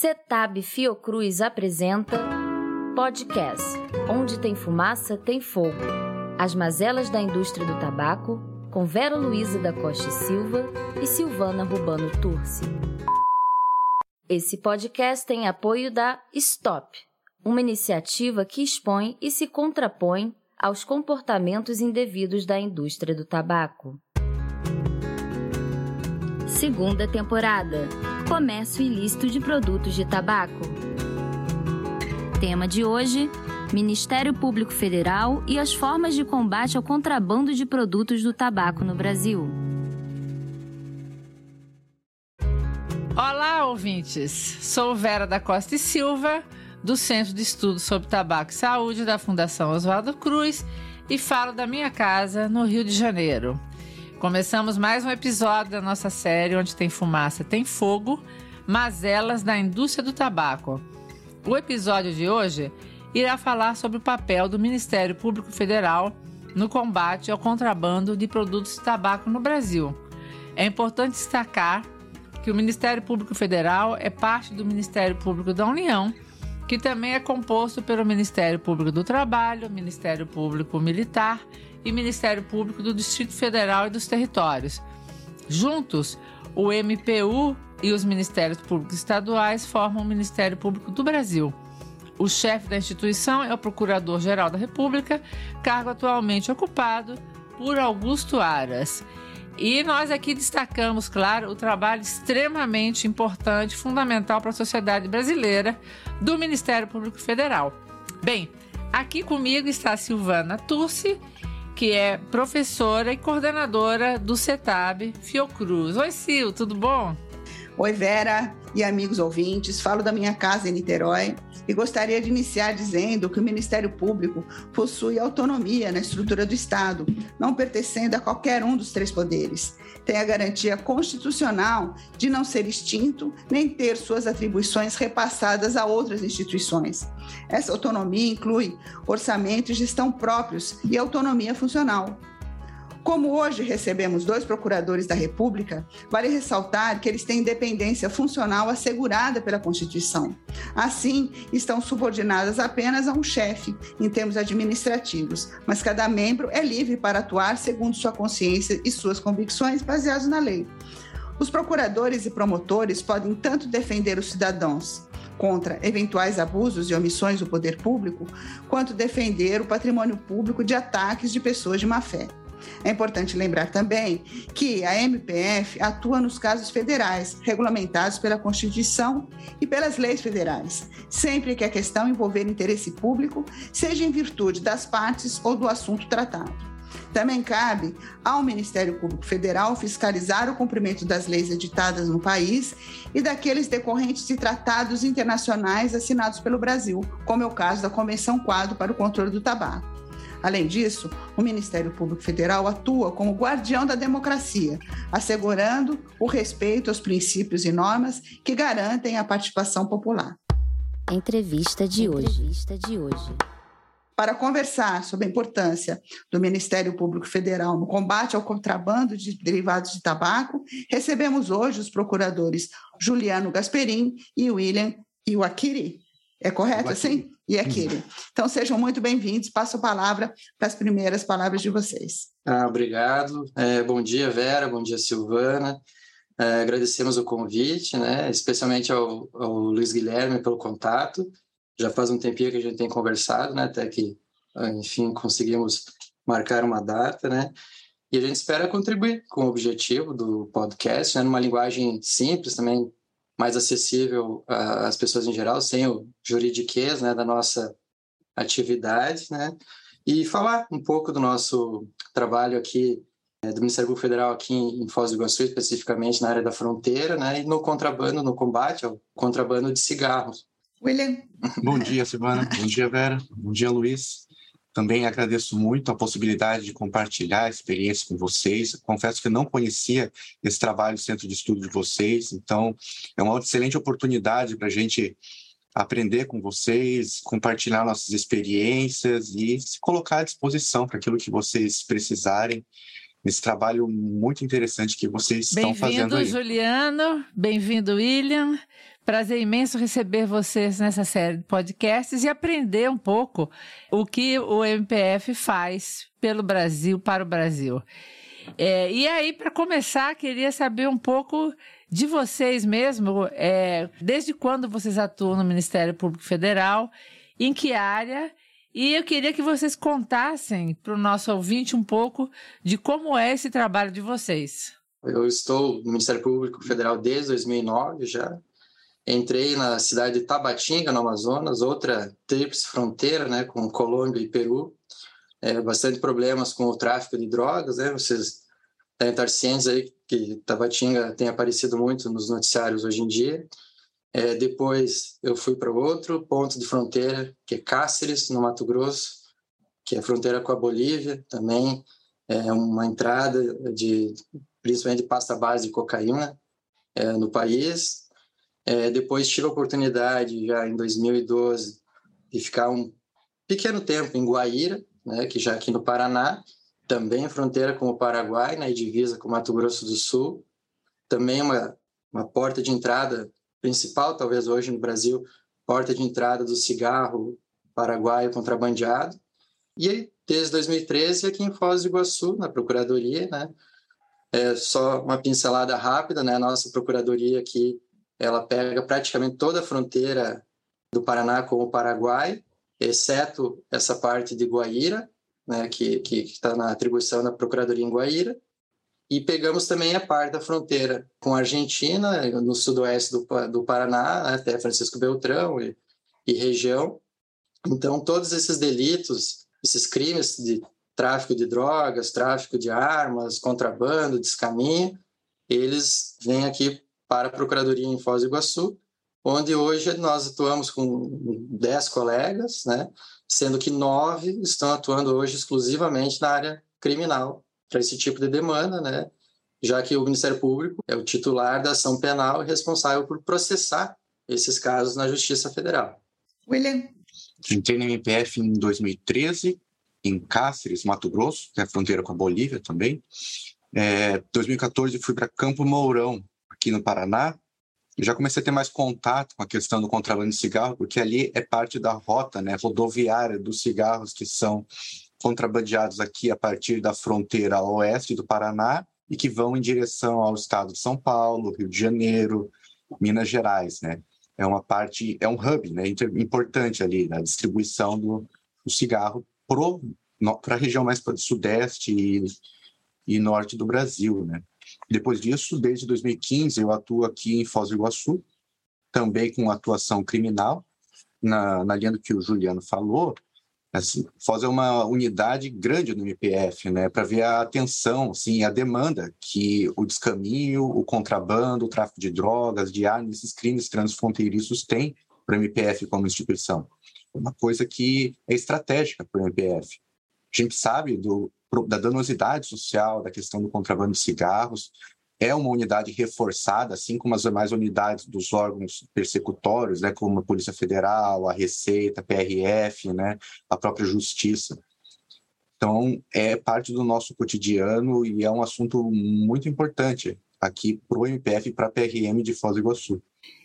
Cetab Fiocruz apresenta podcast Onde tem fumaça, tem fogo. As mazelas da indústria do tabaco, com Vera Luiza da Costa e Silva e Silvana Rubano Turci. Esse podcast tem apoio da Stop, uma iniciativa que expõe e se contrapõe aos comportamentos indevidos da indústria do tabaco. Segunda temporada Comércio ilícito de produtos de tabaco. Tema de hoje: Ministério Público Federal e as formas de combate ao contrabando de produtos do tabaco no Brasil. Olá, ouvintes! Sou Vera da Costa e Silva, do Centro de Estudos sobre Tabaco e Saúde da Fundação Oswaldo Cruz e falo da minha casa no Rio de Janeiro. Começamos mais um episódio da nossa série Onde Tem Fumaça Tem Fogo, Mazelas da Indústria do Tabaco. O episódio de hoje irá falar sobre o papel do Ministério Público Federal no combate ao contrabando de produtos de tabaco no Brasil. É importante destacar que o Ministério Público Federal é parte do Ministério Público da União, que também é composto pelo Ministério Público do Trabalho, Ministério Público Militar e Ministério Público do Distrito Federal e dos Territórios. Juntos, o MPU e os Ministérios Públicos Estaduais formam o Ministério Público do Brasil. O chefe da instituição é o Procurador-Geral da República, cargo atualmente ocupado por Augusto Aras. E nós aqui destacamos, claro, o trabalho extremamente importante, fundamental para a sociedade brasileira do Ministério Público Federal. Bem, aqui comigo está Silvana Turci, que é professora e coordenadora do CETAB Fiocruz. Oi, Sil, tudo bom? Oi, Vera e amigos ouvintes. Falo da minha casa em Niterói e gostaria de iniciar dizendo que o Ministério Público possui autonomia na estrutura do Estado, não pertencendo a qualquer um dos três poderes. Tem a garantia constitucional de não ser extinto nem ter suas atribuições repassadas a outras instituições. Essa autonomia inclui orçamento e gestão próprios e autonomia funcional. Como hoje recebemos dois procuradores da República, vale ressaltar que eles têm independência funcional assegurada pela Constituição. Assim, estão subordinadas apenas a um chefe em termos administrativos, mas cada membro é livre para atuar segundo sua consciência e suas convicções baseadas na lei. Os procuradores e promotores podem tanto defender os cidadãos contra eventuais abusos e omissões do poder público, quanto defender o patrimônio público de ataques de pessoas de má fé. É importante lembrar também que a MPF atua nos casos federais, regulamentados pela Constituição e pelas leis federais, sempre que a questão envolver interesse público, seja em virtude das partes ou do assunto tratado. Também cabe ao Ministério Público Federal fiscalizar o cumprimento das leis editadas no país e daqueles decorrentes de tratados internacionais assinados pelo Brasil, como é o caso da Convenção Quadro para o Controle do Tabaco. Além disso, o Ministério Público Federal atua como guardião da democracia, assegurando o respeito aos princípios e normas que garantem a participação popular. Entrevista de hoje. Entrevista de hoje. Para conversar sobre a importância do Ministério Público Federal no combate ao contrabando de derivados de tabaco, recebemos hoje os procuradores Juliano Gasperin e William Iwakiri. É correto assim? E aquele. Então sejam muito bem-vindos. Passo a palavra para as primeiras palavras de vocês. Ah, obrigado. É, bom dia, Vera. Bom dia, Silvana. É, agradecemos o convite, né? especialmente ao, ao, Luiz Guilherme pelo contato. Já faz um tempinho que a gente tem conversado, né? até que, enfim, conseguimos marcar uma data. Né? E a gente espera contribuir com o objetivo do podcast, né? numa linguagem simples, também mais acessível às pessoas em geral, sem o juridiquês né, da nossa atividade, né? E falar um pouco do nosso trabalho aqui é, do Ministério Público Federal aqui em Foz do Iguaçu, especificamente na área da fronteira, né? E no contrabando, no combate ao contrabando de cigarros. William. Bom dia, Silvana. Bom dia, Vera. Bom dia, Luiz. Também agradeço muito a possibilidade de compartilhar a experiência com vocês. Confesso que não conhecia esse trabalho Centro de Estudo de vocês, então é uma excelente oportunidade para a gente aprender com vocês, compartilhar nossas experiências e se colocar à disposição para aquilo que vocês precisarem nesse trabalho muito interessante que vocês estão fazendo Bem-vindo, Juliano. Bem-vindo, William. Prazer imenso receber vocês nessa série de podcasts e aprender um pouco o que o MPF faz pelo Brasil, para o Brasil. É, e aí, para começar, queria saber um pouco de vocês mesmo, é, desde quando vocês atuam no Ministério Público Federal, em que área, e eu queria que vocês contassem para o nosso ouvinte um pouco de como é esse trabalho de vocês. Eu estou no Ministério Público Federal desde 2009 já. Entrei na cidade de Tabatinga, no Amazonas, outra tríplice fronteira né, com Colômbia e Peru. É, bastante problemas com o tráfico de drogas, né? Vocês devem estar cientes aí que Tabatinga tem aparecido muito nos noticiários hoje em dia. É, depois eu fui para outro ponto de fronteira, que é Cáceres, no Mato Grosso, que é a fronteira com a Bolívia, também é uma entrada de principalmente de pasta base de cocaína é, no país. É, depois tive a oportunidade, já em 2012, de ficar um pequeno tempo em Guaíra, né, que já aqui no Paraná, também fronteira com o Paraguai, na né, divisa com o Mato Grosso do Sul, também uma, uma porta de entrada principal, talvez hoje no Brasil, porta de entrada do cigarro paraguaio contrabandeado. E aí, desde 2013, aqui em Foz do Iguaçu, na Procuradoria, né? É só uma pincelada rápida, né? A nossa Procuradoria aqui, ela pega praticamente toda a fronteira do Paraná com o Paraguai, exceto essa parte de Guaíra, né, que está na atribuição da Procuradoria em Guaíra, e pegamos também a parte da fronteira com a Argentina, no sudoeste do, do Paraná, até Francisco Beltrão e, e região. Então, todos esses delitos, esses crimes de tráfico de drogas, tráfico de armas, contrabando, descaminho, eles vêm aqui para a Procuradoria em Foz do Iguaçu, onde hoje nós atuamos com 10 colegas, né? sendo que nove estão atuando hoje exclusivamente na área criminal para esse tipo de demanda, né? já que o Ministério Público é o titular da ação penal e responsável por processar esses casos na Justiça Federal. William? Entrei na MPF em 2013, em Cáceres, Mato Grosso, que é a fronteira com a Bolívia também. Em é, 2014 fui para Campo Mourão, aqui no Paraná, eu já comecei a ter mais contato com a questão do contrabando de cigarro, porque ali é parte da rota né, rodoviária dos cigarros que são contrabandeados aqui a partir da fronteira oeste do Paraná e que vão em direção ao estado de São Paulo, Rio de Janeiro, Minas Gerais, né? É uma parte, é um hub, né, importante ali na distribuição do, do cigarro para a região mais para o sudeste e, e norte do Brasil, né? Depois disso, desde 2015, eu atuo aqui em Foz do Iguaçu, também com atuação criminal, na, na linha do que o Juliano falou. Assim, Foz é uma unidade grande no MPF, né, para ver a atenção, assim, a demanda que o descaminho, o contrabando, o tráfico de drogas, de armas, esses crimes transfronteiriços têm para o MPF como instituição. É uma coisa que é estratégica para o MPF. A gente sabe do, da danosidade social, da questão do contrabando de cigarros. É uma unidade reforçada, assim como as demais unidades dos órgãos persecutórios, né, como a Polícia Federal, a Receita, a PRF, né, a própria Justiça. Então, é parte do nosso cotidiano e é um assunto muito importante aqui para o MPF e para a PRM de Foz do Iguaçu.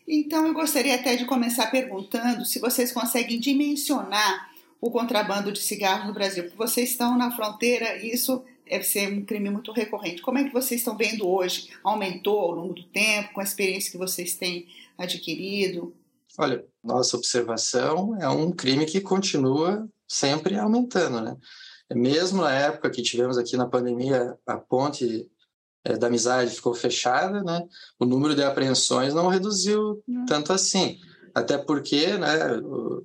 Então, eu gostaria até de começar perguntando se vocês conseguem dimensionar o contrabando de cigarros no Brasil? Porque vocês estão na fronteira e isso deve ser um crime muito recorrente. Como é que vocês estão vendo hoje? Aumentou ao longo do tempo, com a experiência que vocês têm adquirido? Olha, nossa observação é um crime que continua sempre aumentando, né? Mesmo na época que tivemos aqui na pandemia, a ponte é, da amizade ficou fechada, né? O número de apreensões não reduziu tanto assim até porque, né,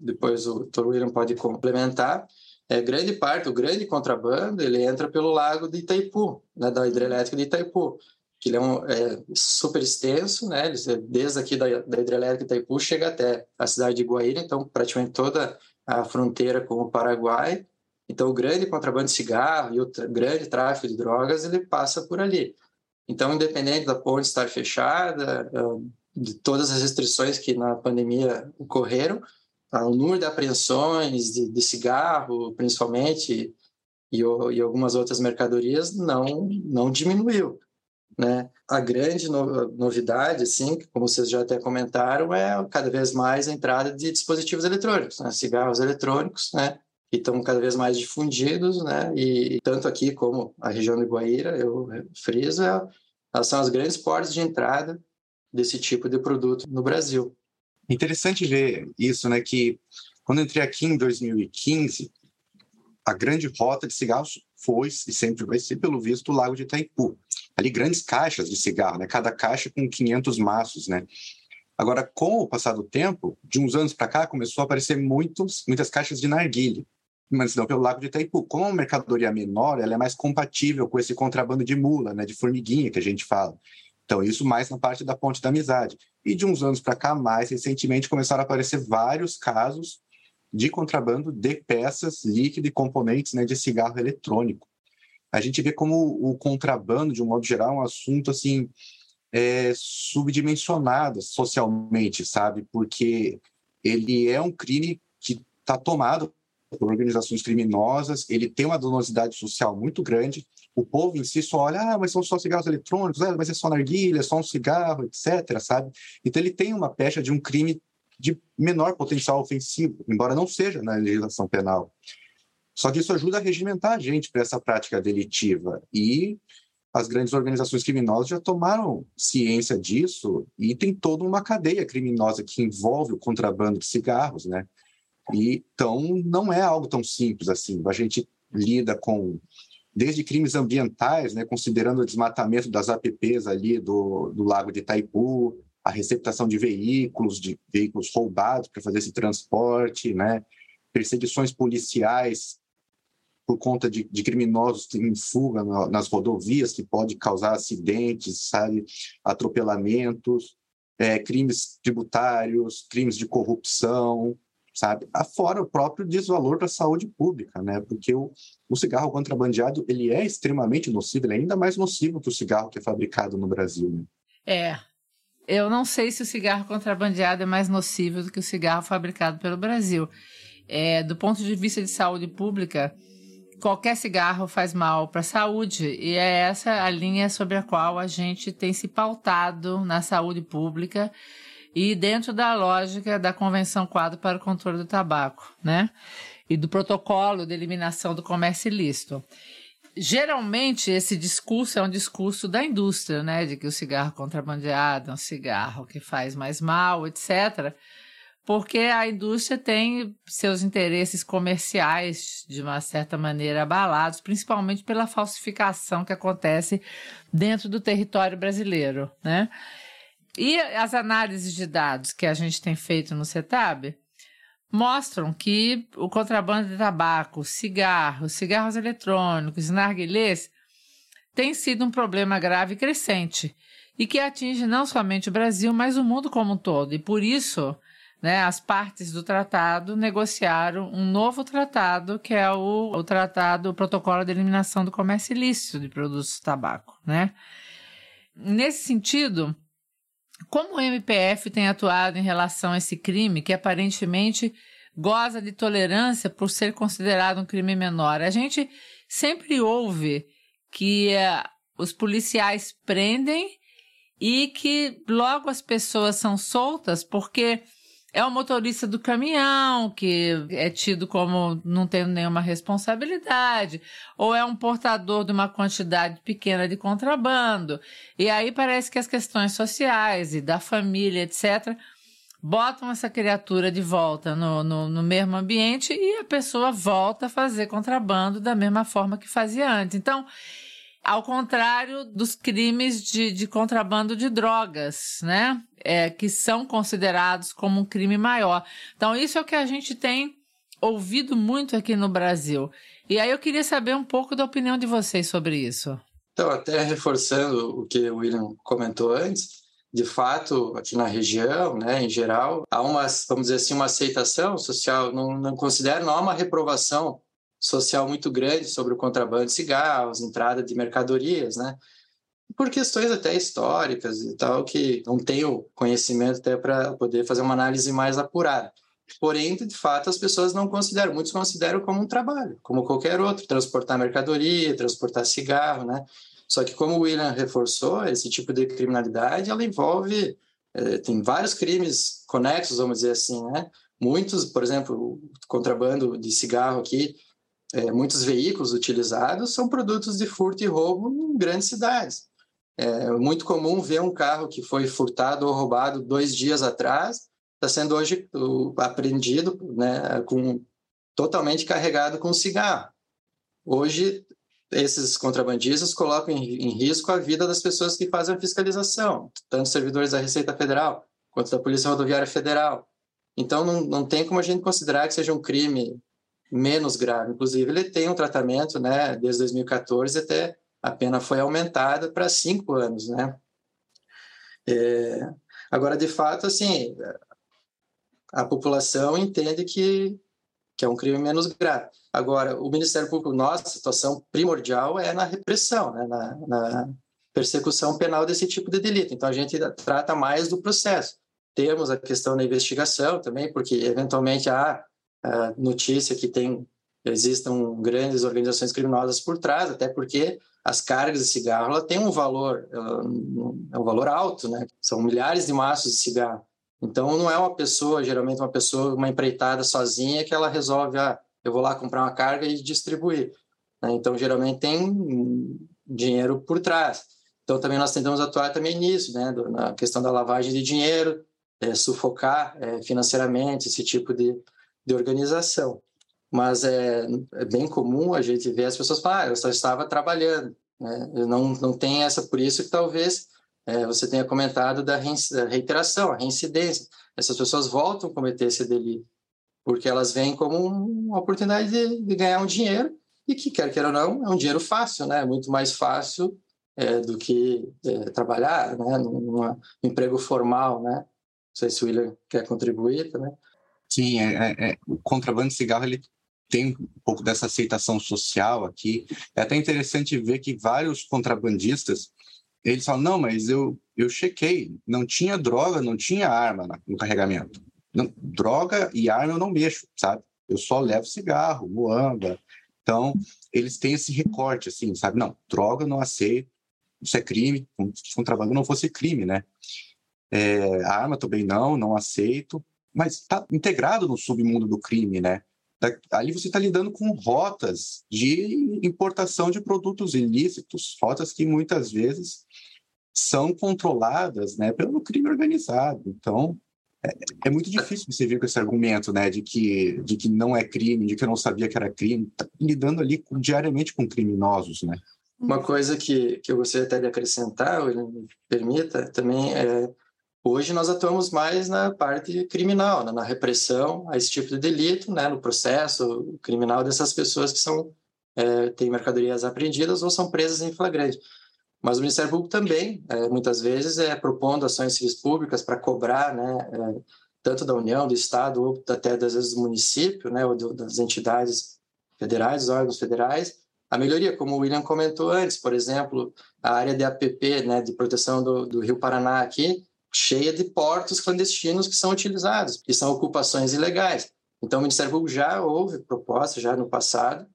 depois o Dr. William pode complementar, é, grande parte, o grande contrabando, ele entra pelo lago de Itaipu, né, da hidrelétrica de Itaipu, que ele é, um, é super extenso, né, desde aqui da, da hidrelétrica de Itaipu chega até a cidade de Guaíra, então praticamente toda a fronteira com o Paraguai, então o grande contrabando de cigarro e o grande tráfico de drogas, ele passa por ali. Então, independente da ponte estar fechada, de todas as restrições que na pandemia ocorreram, tá? o número de apreensões de, de cigarro, principalmente, e, e, algumas outras mercadorias, não, não diminuiu. né? A grande no novidade, assim, como vocês já até comentaram, é cada vez mais a entrada de dispositivos eletrônicos, né? cigarros eletrônicos, né? que estão cada vez mais difundidos, né? E tanto aqui como a região do Guaíra, eu friso, é, elas são as grandes portas de entrada desse tipo de produto no Brasil. Interessante ver isso, né? Que quando entrei aqui em 2015, a grande rota de cigarros foi e sempre vai ser, pelo visto, o Lago de Itaipu. Ali, grandes caixas de cigarro, né? cada caixa com 500 maços. Né? Agora, com o passar do tempo, de uns anos para cá, começou a aparecer muitos, muitas caixas de narguile, mas não pelo Lago de Itaipu. Como a mercadoria menor, ela é mais compatível com esse contrabando de mula, né? de formiguinha que a gente fala. Então, isso mais na parte da ponte da amizade. E de uns anos para cá, mais recentemente, começaram a aparecer vários casos de contrabando de peças, líquido e componentes né, de cigarro eletrônico. A gente vê como o contrabando, de um modo geral, é um assunto assim é, subdimensionado socialmente, sabe? Porque ele é um crime que está tomado por organizações criminosas, ele tem uma danosidade social muito grande. O povo em si só olha, ah, mas são só cigarros eletrônicos, ah, mas é só narguilha, é só um cigarro, etc., sabe? Então ele tem uma pecha de um crime de menor potencial ofensivo, embora não seja na legislação penal. Só que isso ajuda a regimentar a gente para essa prática delitiva. E as grandes organizações criminosas já tomaram ciência disso e tem toda uma cadeia criminosa que envolve o contrabando de cigarros, né? E, então, não é algo tão simples assim. A gente lida com desde crimes ambientais, né, considerando o desmatamento das APPs ali do, do Lago de Itaipu, a receptação de veículos, de veículos roubados para fazer esse transporte, né? perseguições policiais por conta de, de criminosos em fuga nas rodovias, que pode causar acidentes, sabe? atropelamentos, é, crimes tributários, crimes de corrupção, sabe? Afora o próprio desvalor para a saúde pública, né? Porque o, o cigarro contrabandeado ele é extremamente nocivo, ele é ainda mais nocivo que o cigarro que é fabricado no Brasil. Né? É, eu não sei se o cigarro contrabandeado é mais nocivo do que o cigarro fabricado pelo Brasil. É, do ponto de vista de saúde pública, qualquer cigarro faz mal para a saúde e é essa a linha sobre a qual a gente tem se pautado na saúde pública e dentro da lógica da Convenção Quadro para o Controle do Tabaco, né? E do protocolo de eliminação do comércio ilícito geralmente esse discurso é um discurso da indústria, né? De que o cigarro contrabandeado é um cigarro que faz mais mal, etc. Porque a indústria tem seus interesses comerciais, de uma certa maneira, abalados, principalmente pela falsificação que acontece dentro do território brasileiro, né? E as análises de dados que a gente tem feito no CETAB mostram que o contrabando de tabaco, cigarros, cigarros eletrônicos, narguilés tem sido um problema grave e crescente e que atinge não somente o Brasil, mas o mundo como um todo. E por isso, né, as partes do tratado negociaram um novo tratado, que é o, o tratado, o protocolo de eliminação do comércio ilícito de produtos de tabaco, né? Nesse sentido, como o MPF tem atuado em relação a esse crime, que aparentemente goza de tolerância por ser considerado um crime menor? A gente sempre ouve que uh, os policiais prendem e que logo as pessoas são soltas porque é o motorista do caminhão que é tido como não tendo nenhuma responsabilidade, ou é um portador de uma quantidade pequena de contrabando. E aí parece que as questões sociais e da família, etc., botam essa criatura de volta no, no, no mesmo ambiente e a pessoa volta a fazer contrabando da mesma forma que fazia antes. Então, ao contrário dos crimes de, de contrabando de drogas, né? É, que são considerados como um crime maior. Então, isso é o que a gente tem ouvido muito aqui no Brasil. E aí eu queria saber um pouco da opinião de vocês sobre isso. Então, até reforçando o que o William comentou antes, de fato, aqui na região, né, em geral, há uma, vamos dizer assim, uma aceitação social, não, não considero, não há uma reprovação social muito grande sobre o contrabando de cigarros, entrada de mercadorias, né? Por questões até históricas e tal, que não tenho conhecimento até para poder fazer uma análise mais apurada. Porém, de fato, as pessoas não consideram, muitos consideram como um trabalho, como qualquer outro, transportar mercadoria, transportar cigarro, né? Só que como o William reforçou, esse tipo de criminalidade, ela envolve, é, tem vários crimes conexos, vamos dizer assim, né? Muitos, por exemplo, contrabando de cigarro aqui, é, muitos veículos utilizados são produtos de furto e roubo em grandes cidades. É muito comum ver um carro que foi furtado ou roubado dois dias atrás, está sendo hoje apreendido, né, com totalmente carregado com cigarro. Hoje, esses contrabandistas colocam em, em risco a vida das pessoas que fazem a fiscalização, tanto servidores da Receita Federal quanto da Polícia Rodoviária Federal. Então, não, não tem como a gente considerar que seja um crime menos grave. Inclusive, ele tem um tratamento, né, desde 2014 até a pena foi aumentada para cinco anos, né? É, agora, de fato, assim, a população entende que, que é um crime menos grave. Agora, o Ministério Público, nossa situação primordial é na repressão, né? na, na persecução penal desse tipo de delito. Então, a gente trata mais do processo. Temos a questão da investigação também, porque eventualmente há notícia que tem existam grandes organizações criminosas por trás, até porque as cargas de cigarro ela tem um valor, é um valor alto, né? São milhares de maços de cigarro. Então não é uma pessoa, geralmente uma pessoa, uma empreitada sozinha que ela resolve, ah, eu vou lá comprar uma carga e distribuir. Né? Então geralmente tem dinheiro por trás. Então também nós tentamos atuar também nisso, né? Na questão da lavagem de dinheiro, é, sufocar é, financeiramente esse tipo de, de organização. Mas é, é, bem comum a gente ver as pessoas falar, ah, eu só estava trabalhando. Né? Não, não tem essa, por isso que talvez é, você tenha comentado da reiteração, a reincidência. Essas pessoas voltam a cometer esse delito, porque elas veem como uma oportunidade de, de ganhar um dinheiro e que, quer queira ou não, é um dinheiro fácil, né? muito mais fácil é, do que é, trabalhar né? num emprego formal. Né? Não sei se o William quer contribuir também. Sim, é, é, é, o contrabando de cigarro ele tem um pouco dessa aceitação social aqui. É até interessante ver que vários contrabandistas eles falam não, mas eu eu chequei, não tinha droga, não tinha arma no carregamento. Não, droga e arma eu não mexo, sabe? Eu só levo cigarro, muamba. Então eles têm esse recorte assim, sabe? Não, droga não aceito, isso é crime. Contrabando não fosse crime, né? É, arma também não, não aceito mas está integrado no submundo do crime, né? Ali você está lidando com rotas de importação de produtos ilícitos, rotas que muitas vezes são controladas né, pelo crime organizado. Então, é, é, muito difícil você vir com esse argumento né, de, que, de que não é crime, de que eu não sabia que era crime. Tá lidando ali com, diariamente com criminosos, né? Uma coisa que, que eu gostaria até de acrescentar, me permita, também é Hoje nós atuamos mais na parte criminal, né, na repressão a esse tipo de delito, né, no processo criminal dessas pessoas que são é, têm mercadorias apreendidas ou são presas em flagrante. Mas o Ministério Público também, é, muitas vezes, é propondo ações civis públicas para cobrar, né, é, tanto da União, do Estado, ou até das vezes do município, né, ou do, das entidades federais, órgãos federais, a melhoria, como o William comentou antes, por exemplo, a área de APP, né, de proteção do, do Rio Paraná aqui, cheia de portos clandestinos que são utilizados, que são ocupações ilegais. Então, o Ministério Público já houve proposta, já no passado,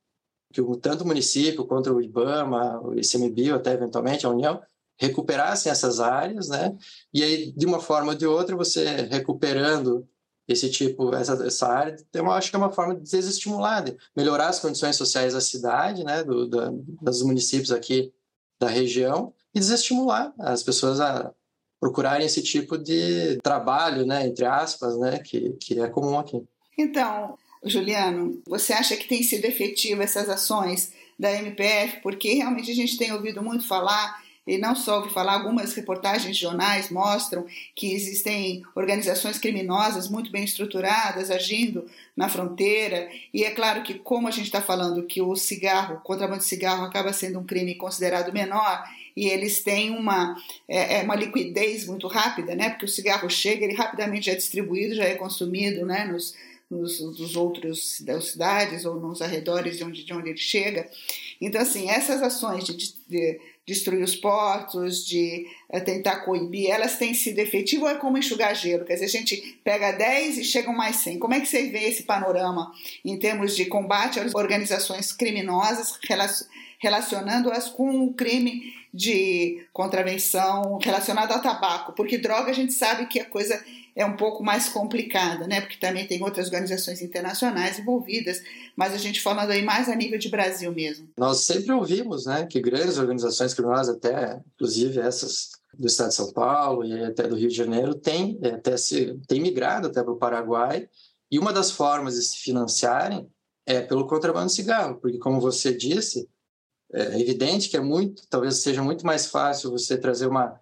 que tanto o município quanto o IBAMA, o ICMBio, até eventualmente a União, recuperassem essas áreas, né? E aí, de uma forma ou de outra, você recuperando esse tipo, essa, essa área, eu acho que é uma forma de desestimular, de melhorar as condições sociais da cidade, né? Do, da, dos municípios aqui da região e desestimular as pessoas a procurarem esse tipo de trabalho, né, entre aspas, né, que, que é comum aqui. Então, Juliano, você acha que tem sido efetiva essas ações da MPF? Porque realmente a gente tem ouvido muito falar e não só ouvi falar, algumas reportagens de jornais mostram que existem organizações criminosas muito bem estruturadas agindo na fronteira. E é claro que, como a gente está falando que o cigarro, o contrabando de cigarro acaba sendo um crime considerado menor, e eles têm uma, é, é, uma liquidez muito rápida, né? Porque o cigarro chega, ele rapidamente é distribuído, já é consumido, né? Nos, nos dos outros das cidades ou nos arredores de onde, de onde ele chega. Então, assim, essas ações de, de destruir os portos, de é, tentar coibir, elas têm sido efetivas ou é como enxugar gelo? Quer dizer, a gente pega 10 e chegam mais 100. Como é que você vê esse panorama em termos de combate às organizações criminosas, relacionando-as com o crime de contravenção relacionada ao tabaco, porque droga a gente sabe que a coisa é um pouco mais complicada, né? Porque também tem outras organizações internacionais envolvidas, mas a gente falando aí mais a nível de Brasil mesmo. Nós sempre ouvimos, né, que grandes organizações criminosas, até inclusive essas do Estado de São Paulo e até do Rio de Janeiro, têm até se tem migrado até para o Paraguai. E uma das formas de se financiarem é pelo contrabando de cigarro, porque como você disse, é evidente que é muito, talvez seja muito mais fácil você trazer uma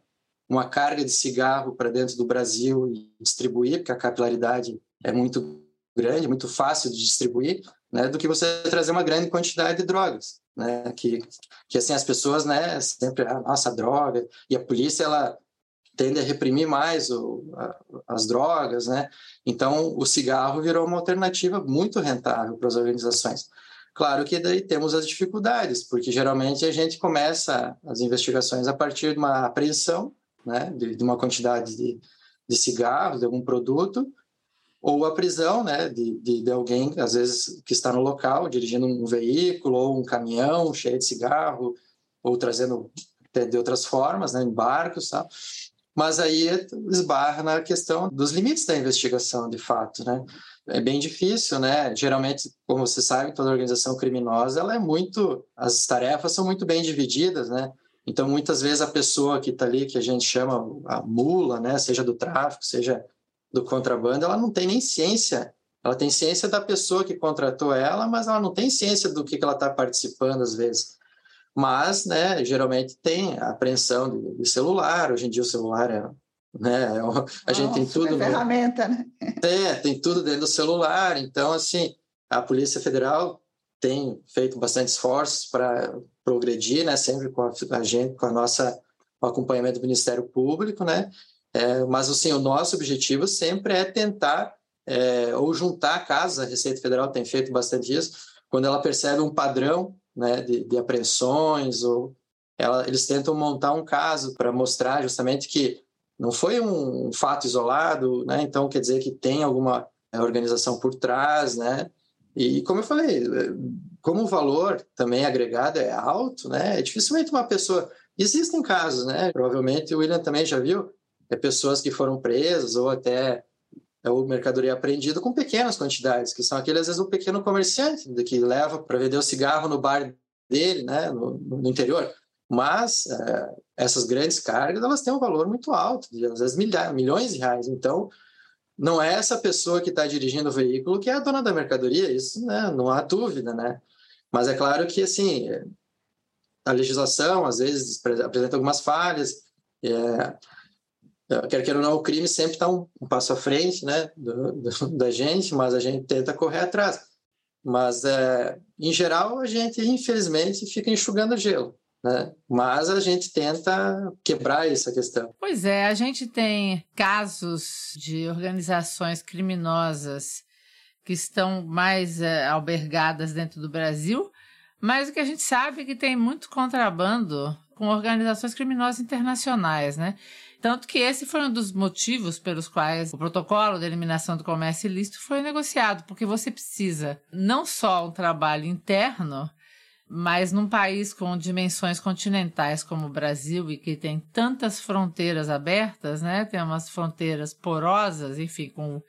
uma carga de cigarro para dentro do Brasil e distribuir, porque a capilaridade é muito grande, muito fácil de distribuir, né, do que você trazer uma grande quantidade de drogas, né, que, que assim as pessoas, né, sempre, ah, nossa, droga, e a polícia, ela tende a reprimir mais o, a, as drogas, né, então o cigarro virou uma alternativa muito rentável para as organizações. Claro que daí temos as dificuldades, porque geralmente a gente começa as investigações a partir de uma apreensão, né, de, de uma quantidade de, de cigarros, de algum produto, ou a prisão né, de, de, de, alguém, às vezes, que está no local, dirigindo um veículo ou um caminhão cheio de cigarro, ou trazendo de outras formas, né, em barcos, tal. Mas aí esbarra na questão dos limites da investigação, de fato, né? É bem difícil, né? Geralmente, como você sabe, toda organização criminosa, ela é muito, as tarefas são muito bem divididas, né? Então, muitas vezes a pessoa que está ali, que a gente chama a mula, né, seja do tráfico, seja do contrabando, ela não tem nem ciência. Ela tem ciência da pessoa que contratou ela, mas ela não tem ciência do que, que ela está participando às vezes. Mas, né, geralmente tem a apreensão de, de celular. Hoje em dia o celular é, né, é a Nossa, gente tem tudo. É ferramenta, né? É, tem tudo dentro do celular. Então, assim, a Polícia Federal tem feito bastante esforços para progredir, né, sempre com a, a gente, com a nossa o acompanhamento do Ministério Público, né, é, mas assim o nosso objetivo sempre é tentar é, ou juntar casos, a Receita Federal tem feito bastante isso, quando ela percebe um padrão, né, de, de apreensões ou ela, eles tentam montar um caso para mostrar justamente que não foi um fato isolado, né, então quer dizer que tem alguma organização por trás, né, e como eu falei, como o valor também agregado é alto, né? É dificilmente uma pessoa. Existem casos, né? Provavelmente o William também já viu, é pessoas que foram presas ou até é o mercadoria apreendida com pequenas quantidades, que são aqueles, às vezes, um pequeno comerciante que leva para vender o cigarro no bar dele, né, no, no interior. Mas é, essas grandes cargas, elas têm um valor muito alto, de, às vezes milhares, milhões de reais. Então, não é essa pessoa que está dirigindo o veículo que é a dona da mercadoria, isso né, não há dúvida, né? Mas é claro que, assim, a legislação, às vezes, apresenta algumas falhas, é, quer queira ou não, o crime sempre está um, um, passo à frente né, do, do, da gente, mas a gente tenta correr atrás. Mas, é, em geral, a gente, infelizmente, fica enxugando gelo. Né? Mas a gente tenta quebrar essa questão. Pois é, a gente tem casos de organizações criminosas que estão mais é, albergadas dentro do Brasil, mas o que a gente sabe é que tem muito contrabando com organizações criminosas internacionais, né? Tanto que esse foi um dos motivos pelos quais o protocolo de eliminação do comércio ilícito foi negociado, porque você precisa não só um trabalho interno, mas num país com dimensões continentais como o Brasil e que tem tantas fronteiras abertas, né? Tem umas fronteiras porosas, enfim, com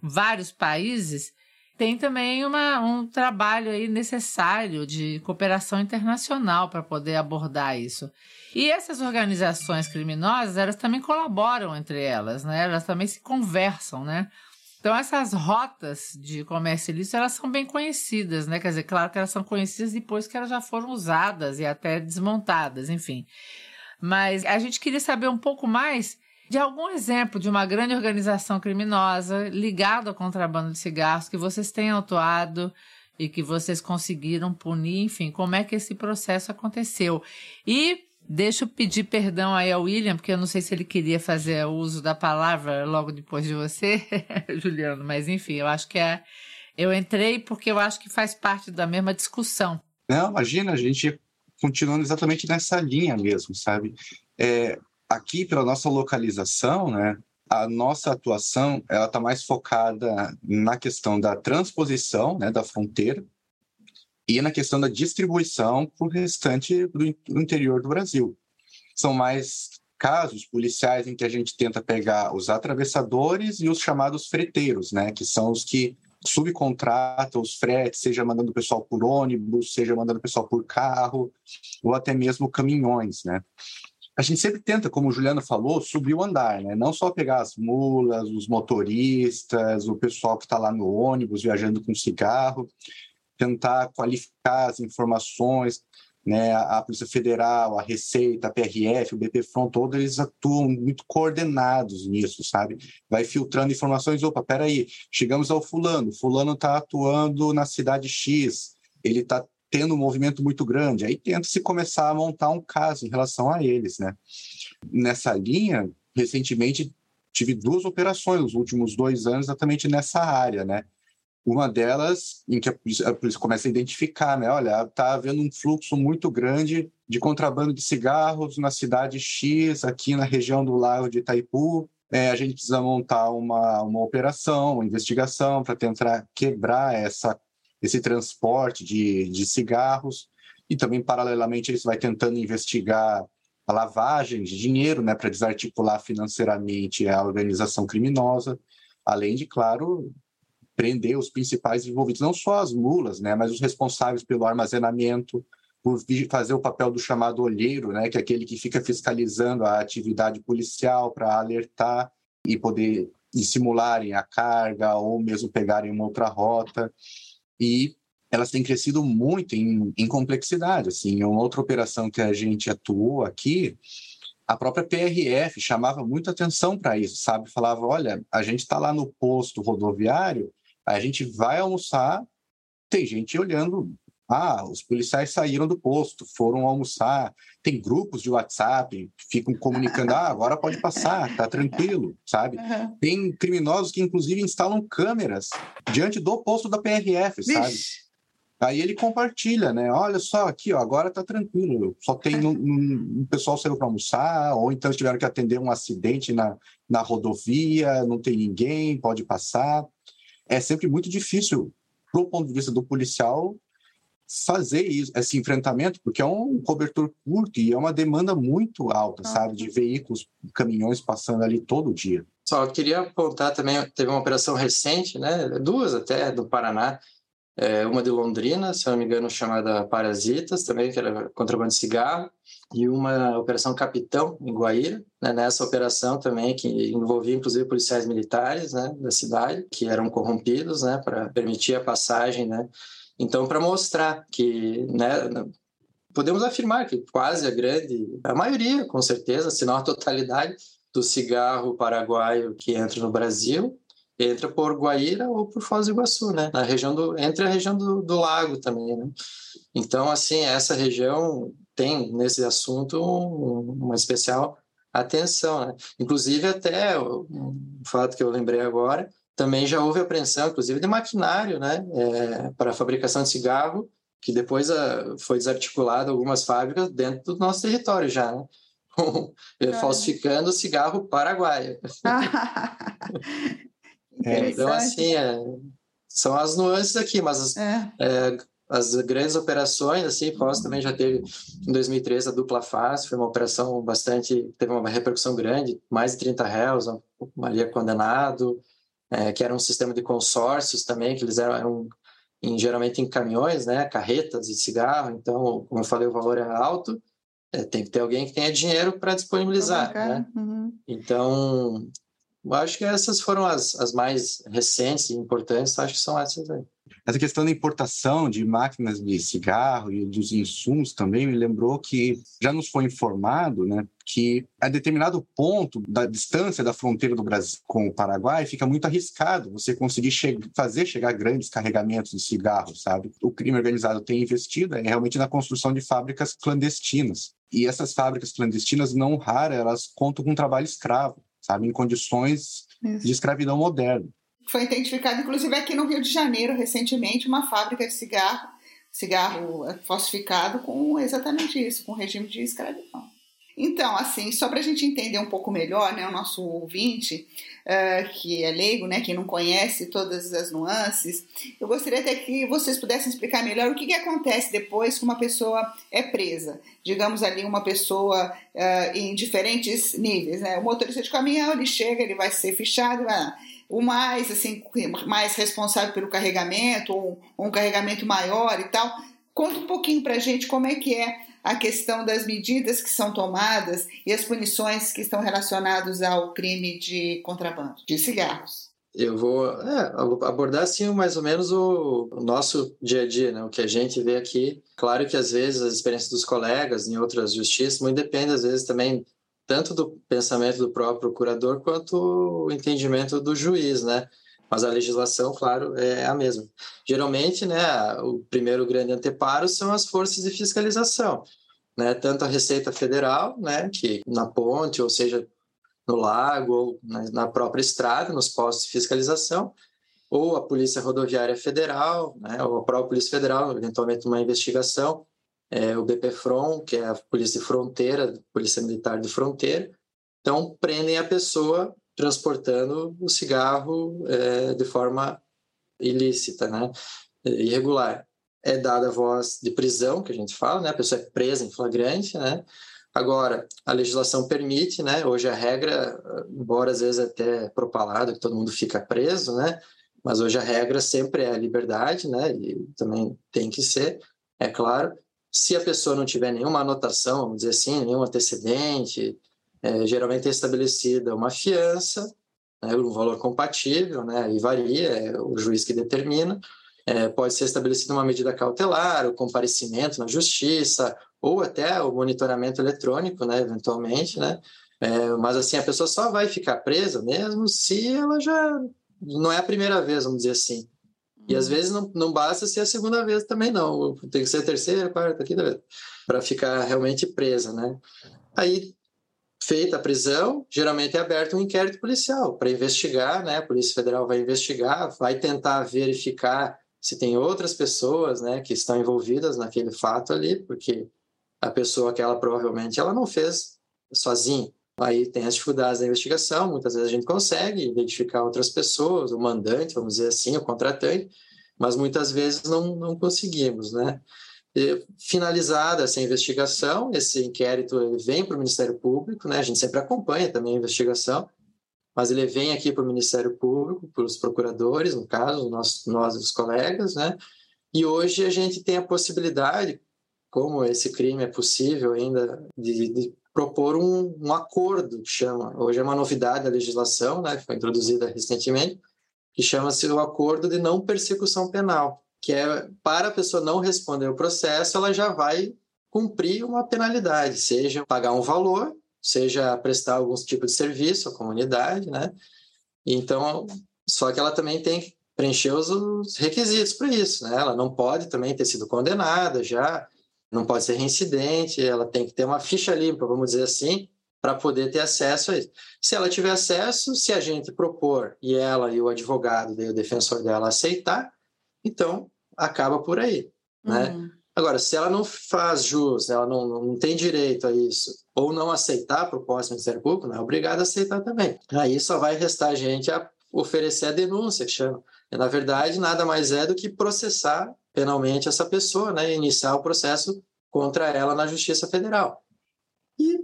vários países, tem também uma, um trabalho aí necessário de cooperação internacional para poder abordar isso. E essas organizações criminosas, elas também colaboram entre elas, né? Elas também se conversam, né? Então, essas rotas de comércio ilícito, elas são bem conhecidas, né? Quer dizer, claro que elas são conhecidas depois que elas já foram usadas e até desmontadas, enfim. Mas a gente queria saber um pouco mais de algum exemplo de uma grande organização criminosa ligada ao contrabando de cigarros que vocês tenham atuado e que vocês conseguiram punir, enfim, como é que esse processo aconteceu. E Deixa eu pedir perdão aí ao William, porque eu não sei se ele queria fazer uso da palavra logo depois de você, Juliano, mas enfim, eu acho que é. Eu entrei porque eu acho que faz parte da mesma discussão. Não, imagina, a gente continuando exatamente nessa linha mesmo, sabe? É, aqui, pela nossa localização, né, a nossa atuação ela está mais focada na questão da transposição né, da fronteira e na questão da distribuição para o restante do, interior do Brasil. são mais casos policiais em que a gente tenta pegar os atravessadores e os chamados freteiros, né, que são os que subcontratam os fretes, seja mandando o pessoal por ônibus, seja mandando o pessoal por carro, ou até mesmo caminhões, né? A gente sempre tenta, como o Juliano falou, subir o andar, né? Não só pegar as mulas, os motoristas, o pessoal que está lá no ônibus viajando com cigarro, tentar qualificar as informações, né, a Polícia Federal, a Receita, a PRF, o BPFRON, todos eles atuam muito coordenados nisso, sabe? Vai filtrando informações, opa, peraí, chegamos ao fulano, fulano está atuando na cidade X, ele está tendo um movimento muito grande, aí tenta-se começar a montar um caso em relação a eles, né? Nessa linha, recentemente tive duas operações nos últimos dois anos exatamente nessa área, né? Uma delas, em que a polícia, a polícia começa a identificar, né? Olha, está havendo um fluxo muito grande de contrabando de cigarros na cidade X, aqui na região do Lago de Itaipu. É, a gente precisa montar uma, uma operação, uma investigação para tentar quebrar essa, esse transporte de, de cigarros. E também, paralelamente, isso vai tentando investigar a lavagem de dinheiro, né, para desarticular financeiramente a organização criminosa, além de, claro, prender os principais envolvidos, não só as mulas, né, mas os responsáveis pelo armazenamento, por fazer o papel do chamado olheiro, né, que é aquele que fica fiscalizando a atividade policial para alertar e poder simularem a carga ou mesmo pegarem uma outra rota. E elas têm crescido muito em, em complexidade. Assim, uma outra operação que a gente atuou aqui, a própria PRF chamava muita atenção para isso, sabe? Falava, olha, a gente está lá no posto rodoviário a gente vai almoçar, tem gente olhando. Ah, os policiais saíram do posto, foram almoçar. Tem grupos de WhatsApp, ficam comunicando: ah, agora pode passar, tá tranquilo, sabe? Uhum. Tem criminosos que, inclusive, instalam câmeras diante do posto da PRF, sabe? Vixe. Aí ele compartilha, né? Olha só, aqui, ó, agora tá tranquilo. Só tem um, um, um pessoal saiu para almoçar, ou então tiveram que atender um acidente na, na rodovia, não tem ninguém, pode passar é sempre muito difícil, do ponto de vista do policial, fazer isso, esse enfrentamento, porque é um cobertor curto e é uma demanda muito alta, ah. sabe, de veículos, caminhões passando ali todo dia. Só queria apontar também, teve uma operação recente, né, duas até, do Paraná, é, uma de Londrina, se não me engano, chamada Parasitas, também, que era contrabando de cigarro, e uma operação Capitão, em Guaíra. Né, nessa operação também, que envolvia inclusive policiais militares né, da cidade, que eram corrompidos né, para permitir a passagem. Né. Então, para mostrar que né, podemos afirmar que quase a grande, a maioria, com certeza, se não a totalidade, do cigarro paraguaio que entra no Brasil entra por Guaíra ou por Foz do Iguaçu, né? Na região do entre a região do, do lago também, né? Então, assim, essa região tem nesse assunto uma especial atenção, né? Inclusive até um fato que eu lembrei agora, também já houve apreensão, inclusive de maquinário, né? É, para fabricação de cigarro, que depois a, ah, foi desarticulado algumas fábricas dentro do nosso território já, né? falsificando cigarro paraguaio. É, então, assim, é, são as nuances aqui, mas as, é. É, as grandes operações, assim, Foz também já teve em 2013 a dupla face, foi uma operação bastante, teve uma repercussão grande, mais de 30 réus, Maria condenado, é, que era um sistema de consórcios também, que eles eram, eram em, geralmente em caminhões, né, carretas de cigarro, então, como eu falei, o valor é alto, é, tem que ter alguém que tenha dinheiro para disponibilizar, né? Uhum. Então, eu acho que essas foram as, as mais recentes e importantes, acho que são essas aí. Essa questão da importação de máquinas de cigarro e dos insumos também me lembrou que já nos foi informado né, que a determinado ponto da distância da fronteira do Brasil com o Paraguai fica muito arriscado você conseguir che fazer chegar grandes carregamentos de cigarro, sabe? O crime organizado tem investido é, realmente na construção de fábricas clandestinas. E essas fábricas clandestinas, não raras, elas contam com trabalho escravo sabe, em condições Isso. de escravidão moderna. Foi identificado, inclusive, aqui no Rio de Janeiro, recentemente, uma fábrica de cigarro, cigarro falsificado com exatamente isso, com regime de escravidão. Então, assim, só para a gente entender um pouco melhor, né, o nosso ouvinte, uh, que é leigo, né, que não conhece todas as nuances, eu gostaria até que vocês pudessem explicar melhor o que, que acontece depois que uma pessoa é presa. Digamos ali, uma pessoa uh, em diferentes níveis. Né? O motorista de caminhão, ele chega, ele vai ser fichado, vai o mais assim mais responsável pelo carregamento ou um carregamento maior e tal conta um pouquinho para a gente como é que é a questão das medidas que são tomadas e as punições que estão relacionadas ao crime de contrabando de cigarros. Eu vou é, abordar assim mais ou menos o, o, nosso dia a dia, né? o que a gente vê aqui. Claro que às vezes as experiências dos colegas em outras justiças muito depende às vezes também tanto do pensamento do próprio procurador quanto o entendimento do juiz, né? Mas a legislação, claro, é a mesma. Geralmente, né, o primeiro grande anteparo são as forças de fiscalização, né? Tanto a Receita Federal, né, que na ponte, ou seja, no lago ou na própria estrada, nos postos de fiscalização, ou a Polícia Rodoviária Federal, né, ou a própria Polícia Federal, eventualmente uma investigação, é, o BPFRON, que é a Polícia de Fronteira, Polícia Militar de Fronteira. Então, prendem a pessoa transportando o cigarro é, de forma ilícita, né? irregular. É dada a voz de prisão, que a gente fala, né? a pessoa é presa em flagrante, né? Agora, a legislação permite, né? Hoje a regra, embora às vezes até propalado que todo mundo fica preso, né? Mas hoje a regra sempre é a liberdade, né? E também tem que ser, é claro. Se a pessoa não tiver nenhuma anotação, vamos dizer assim, nenhum antecedente, é, geralmente é estabelecida uma fiança, né, um valor compatível, né, e varia, é o juiz que determina. É, pode ser estabelecida uma medida cautelar, o comparecimento na justiça, ou até o monitoramento eletrônico, né, eventualmente, né, é, mas assim, a pessoa só vai ficar presa mesmo se ela já não é a primeira vez, vamos dizer assim. E às vezes não, não basta ser a segunda vez também, não. Tem que ser a terceira, quarta, quinta vez, para ficar realmente presa, né? Aí feita a prisão, geralmente é aberto um inquérito policial para investigar, né? A Polícia Federal vai investigar, vai tentar verificar se tem outras pessoas, né, que estão envolvidas naquele fato ali, porque a pessoa que ela provavelmente ela não fez sozinha. Aí tem as dificuldades da investigação, muitas vezes a gente consegue identificar outras pessoas, o mandante, vamos dizer assim, o contratante, mas muitas vezes não, não conseguimos, né? finalizada essa investigação, esse inquérito ele vem para o Ministério Público, né? A gente sempre acompanha também a investigação, mas ele vem aqui para o Ministério Público, para os procuradores, no caso, nós, nós os colegas, né? E hoje a gente tem a possibilidade, como esse crime é possível ainda, de, de propor um, um, acordo, que chama, hoje é uma novidade da legislação, né? Foi introduzida recentemente, que chama-se o acordo de não persecução penal que é para a pessoa não responder o processo, ela já vai cumprir uma penalidade, seja pagar um valor, seja prestar algum tipo de serviço à comunidade, né? Então, só que ela também tem que preencher os requisitos para isso, né? Ela não pode também ter sido condenada já, não pode ser reincidente, ela tem que ter uma ficha limpa, vamos dizer assim, para poder ter acesso a isso. Se ela tiver acesso, se a gente propor e ela e o advogado, daí o defensor dela aceitar, então acaba por aí, né? Uhum. Agora, se ela não faz jus, ela não, não tem direito a isso, ou não aceitar a proposta do Ministério Público, não é obrigada a aceitar também. Aí só vai restar a gente a oferecer a denúncia, que chama. Na verdade, nada mais é do que processar penalmente essa pessoa, né? iniciar o processo contra ela na Justiça Federal. E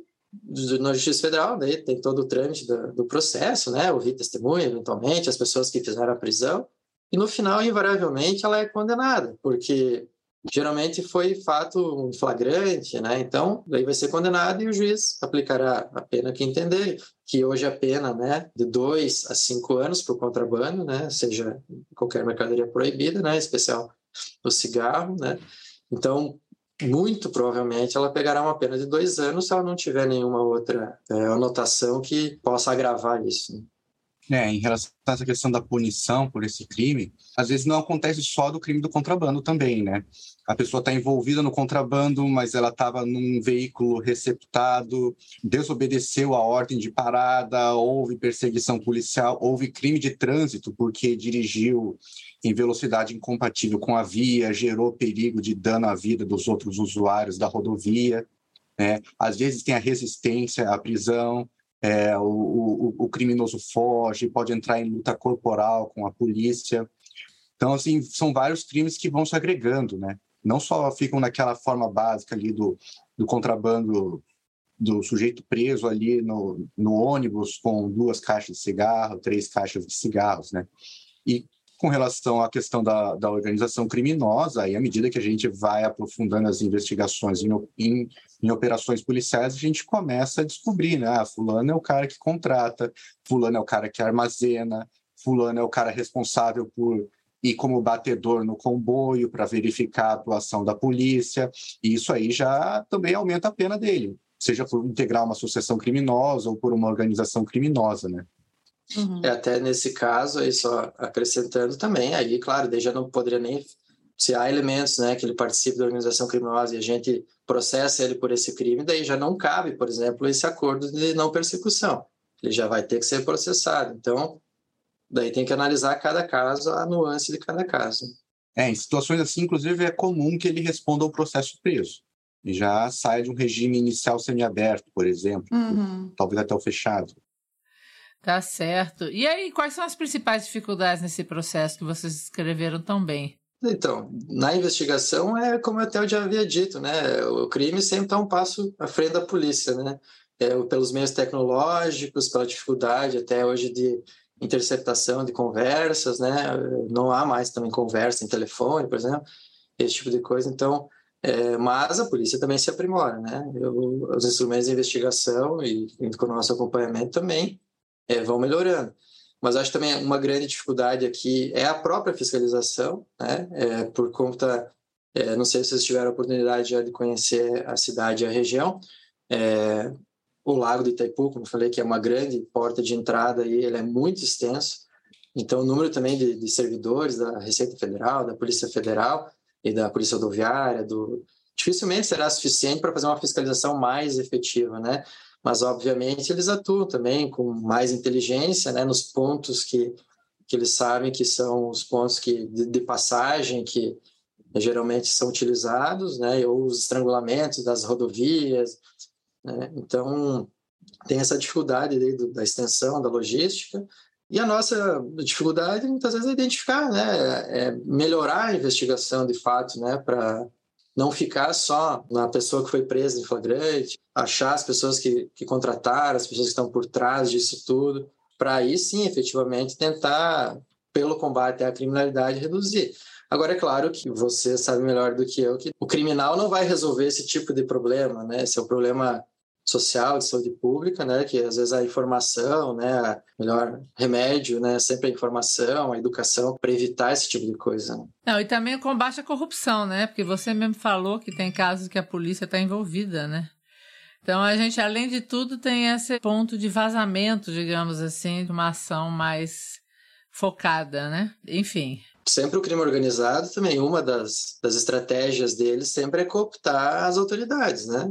na Justiça Federal, daí tem todo o trâmite do, do processo, né? ouvir testemunha, eventualmente, as pessoas que fizeram a prisão, e no final, invariavelmente, ela é condenada, porque geralmente foi fato flagrante, né? Então, aí vai ser condenado e o juiz aplicará a pena que entender, que hoje a pena, né, de dois a cinco anos por contrabando, né, seja qualquer mercadoria proibida, né, em especial o cigarro, né? Então, muito provavelmente ela pegará uma pena de dois anos se ela não tiver nenhuma outra é, anotação que possa agravar isso. Né? É, em relação a essa questão da punição por esse crime, às vezes não acontece só do crime do contrabando também, né? A pessoa está envolvida no contrabando, mas ela estava num veículo receptado, desobedeceu a ordem de parada, houve perseguição policial, houve crime de trânsito porque dirigiu em velocidade incompatível com a via, gerou perigo de dano à vida dos outros usuários da rodovia. Né? Às vezes tem a resistência à prisão, é, o, o, o, criminoso foge, pode entrar em luta corporal com a polícia. Então, assim, são vários crimes que vão se agregando, né? Não só ficam naquela forma básica ali do, do contrabando do sujeito preso ali no, no ônibus com duas caixas de cigarro, três caixas de cigarros, né? E com relação à questão da, da organização criminosa, aí à medida que a gente vai aprofundando as investigações em, em, em, operações policiais, a gente começa a descobrir, né? Ah, fulano é o cara que contrata, fulano é o cara que armazena, fulano é o cara responsável por ir como batedor no comboio para verificar a atuação da polícia, e isso aí já também aumenta a pena dele, seja por integrar uma associação criminosa ou por uma organização criminosa, né? Uhum. É, até nesse caso, aí só acrescentando também, aí, claro, daí já não poderia nem. Se há elementos né, que ele participe da organização criminosa e a gente processa ele por esse crime, daí já não cabe, por exemplo, esse acordo de não persecução. Ele já vai ter que ser processado. Então, daí tem que analisar cada caso, a nuance de cada caso. É, em situações assim, inclusive, é comum que ele responda ao processo preso. E já saia de um regime inicial semiaberto, por exemplo, uhum. talvez até o fechado. Tá certo. E aí, quais são as principais dificuldades nesse processo que vocês escreveram tão bem? Então, na investigação é como eu até já havia dito, né? O crime sempre está um passo à frente da polícia, né? É, pelos meios tecnológicos, pela dificuldade até hoje de interceptação de conversas, né? Não há mais também conversa em telefone, por exemplo, esse tipo de coisa. Então, é, mas a polícia também se aprimora, né? Eu, os instrumentos de investigação e com o nosso acompanhamento também é, vão melhorando. Mas acho também uma grande dificuldade aqui é a própria fiscalização, né? É, por conta, é, não sei se vocês tiveram a oportunidade já de conhecer a cidade e a região, é, o Lago do Itaipu, como falei, que é uma grande porta de entrada e ele é muito extenso. Então, o número também de, de servidores da Receita Federal, da Polícia Federal e da Polícia Rodoviária, do, dificilmente será suficiente para fazer uma fiscalização mais efetiva, né? mas obviamente eles atuam também com mais inteligência, né, nos pontos que, que eles sabem que são os pontos que, de, de passagem que geralmente são utilizados, né, ou os estrangulamentos das rodovias, né, então tem essa dificuldade da extensão da logística e a nossa dificuldade muitas vezes é identificar, né, é melhorar a investigação de fato, né, para não ficar só na pessoa que foi presa em flagrante, achar as pessoas que, que contrataram, as pessoas que estão por trás disso tudo, para aí sim, efetivamente, tentar, pelo combate à criminalidade, reduzir. Agora, é claro que você sabe melhor do que eu que o criminal não vai resolver esse tipo de problema, né? Esse é o problema social, de saúde pública, né, que às vezes a informação, né, melhor remédio, né, sempre a informação, a educação para evitar esse tipo de coisa. Né? Não, e também o combate à corrupção, né, porque você mesmo falou que tem casos que a polícia está envolvida, né. Então a gente, além de tudo, tem esse ponto de vazamento, digamos assim, de uma ação mais focada, né? Enfim, sempre o crime organizado também, uma das, das estratégias deles sempre é cooptar as autoridades, né?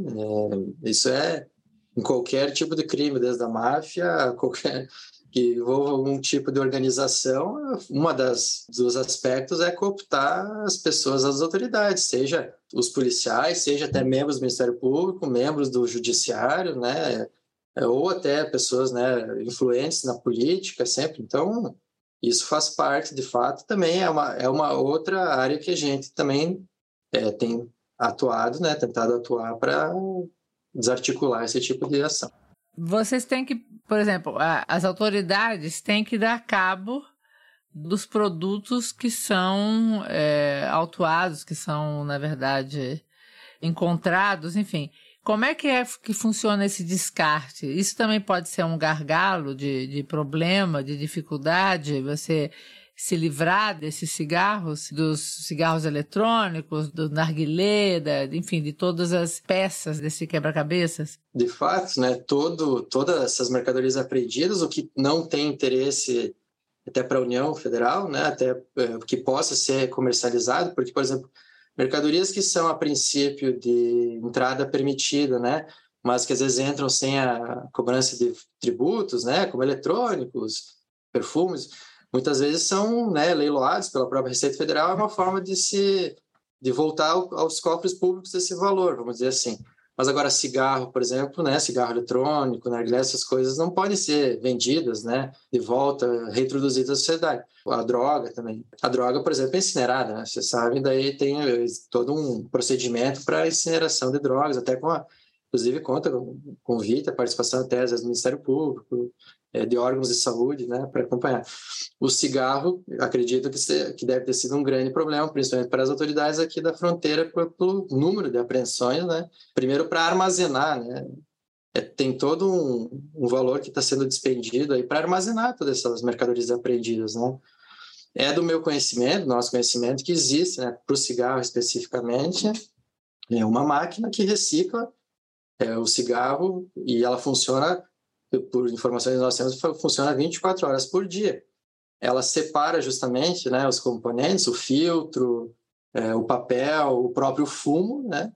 É, isso é em qualquer tipo de crime, desde a máfia, qualquer que envolva algum tipo de organização, uma das dos aspectos é cooptar as pessoas as autoridades, seja os policiais, seja até membros do Ministério Público, membros do Judiciário, né? Ou até pessoas, né, influentes na política, sempre. Então, isso faz parte, de fato, também é uma, é uma outra área que a gente também é, tem atuado, né, tentado atuar para desarticular esse tipo de ação. Vocês têm que, por exemplo, as autoridades têm que dar cabo dos produtos que são é, autuados, que são, na verdade, encontrados, enfim. Como é que é que funciona esse descarte? Isso também pode ser um gargalo de, de problema, de dificuldade, você se livrar desses cigarros, dos cigarros eletrônicos, do narguilé, da, enfim, de todas as peças desse quebra-cabeças? De fato, né, todo, todas essas mercadorias apreendidas, o que não tem interesse até para a União Federal, né, até é, que possa ser comercializado, porque, por exemplo, mercadorias que são a princípio de entrada permitida, né? Mas que às vezes entram sem a cobrança de tributos, né? Como eletrônicos, perfumes, muitas vezes são né, leiloados pela própria Receita Federal. É uma forma de se de voltar aos cofres públicos esse valor, vamos dizer assim. Mas agora cigarro, por exemplo, né, cigarro eletrônico, narguilé, essas coisas não podem ser vendidas, né, de volta, reintroduzidas à sociedade. A droga também. A droga, por exemplo, é incinerada, né? Você sabe, daí tem todo um procedimento para incineração de drogas, até com a inclusive conta com convite a participação até do Ministério Público, de órgãos de saúde, né, para acompanhar. O cigarro, acredito que, se, que deve ter sido um grande problema, principalmente para as autoridades aqui da fronteira, pelo número de apreensões, né, primeiro para armazenar, né, é, tem todo um, um valor que está sendo despendido aí para armazenar todas essas mercadorias apreendidas, né. É do meu conhecimento, nosso conhecimento, que existe, né, para o cigarro especificamente, é uma máquina que recicla é, o cigarro e ela funciona por informações que nós temos, funciona 24 horas por dia. Ela separa justamente né, os componentes, o filtro, é, o papel, o próprio fumo, né?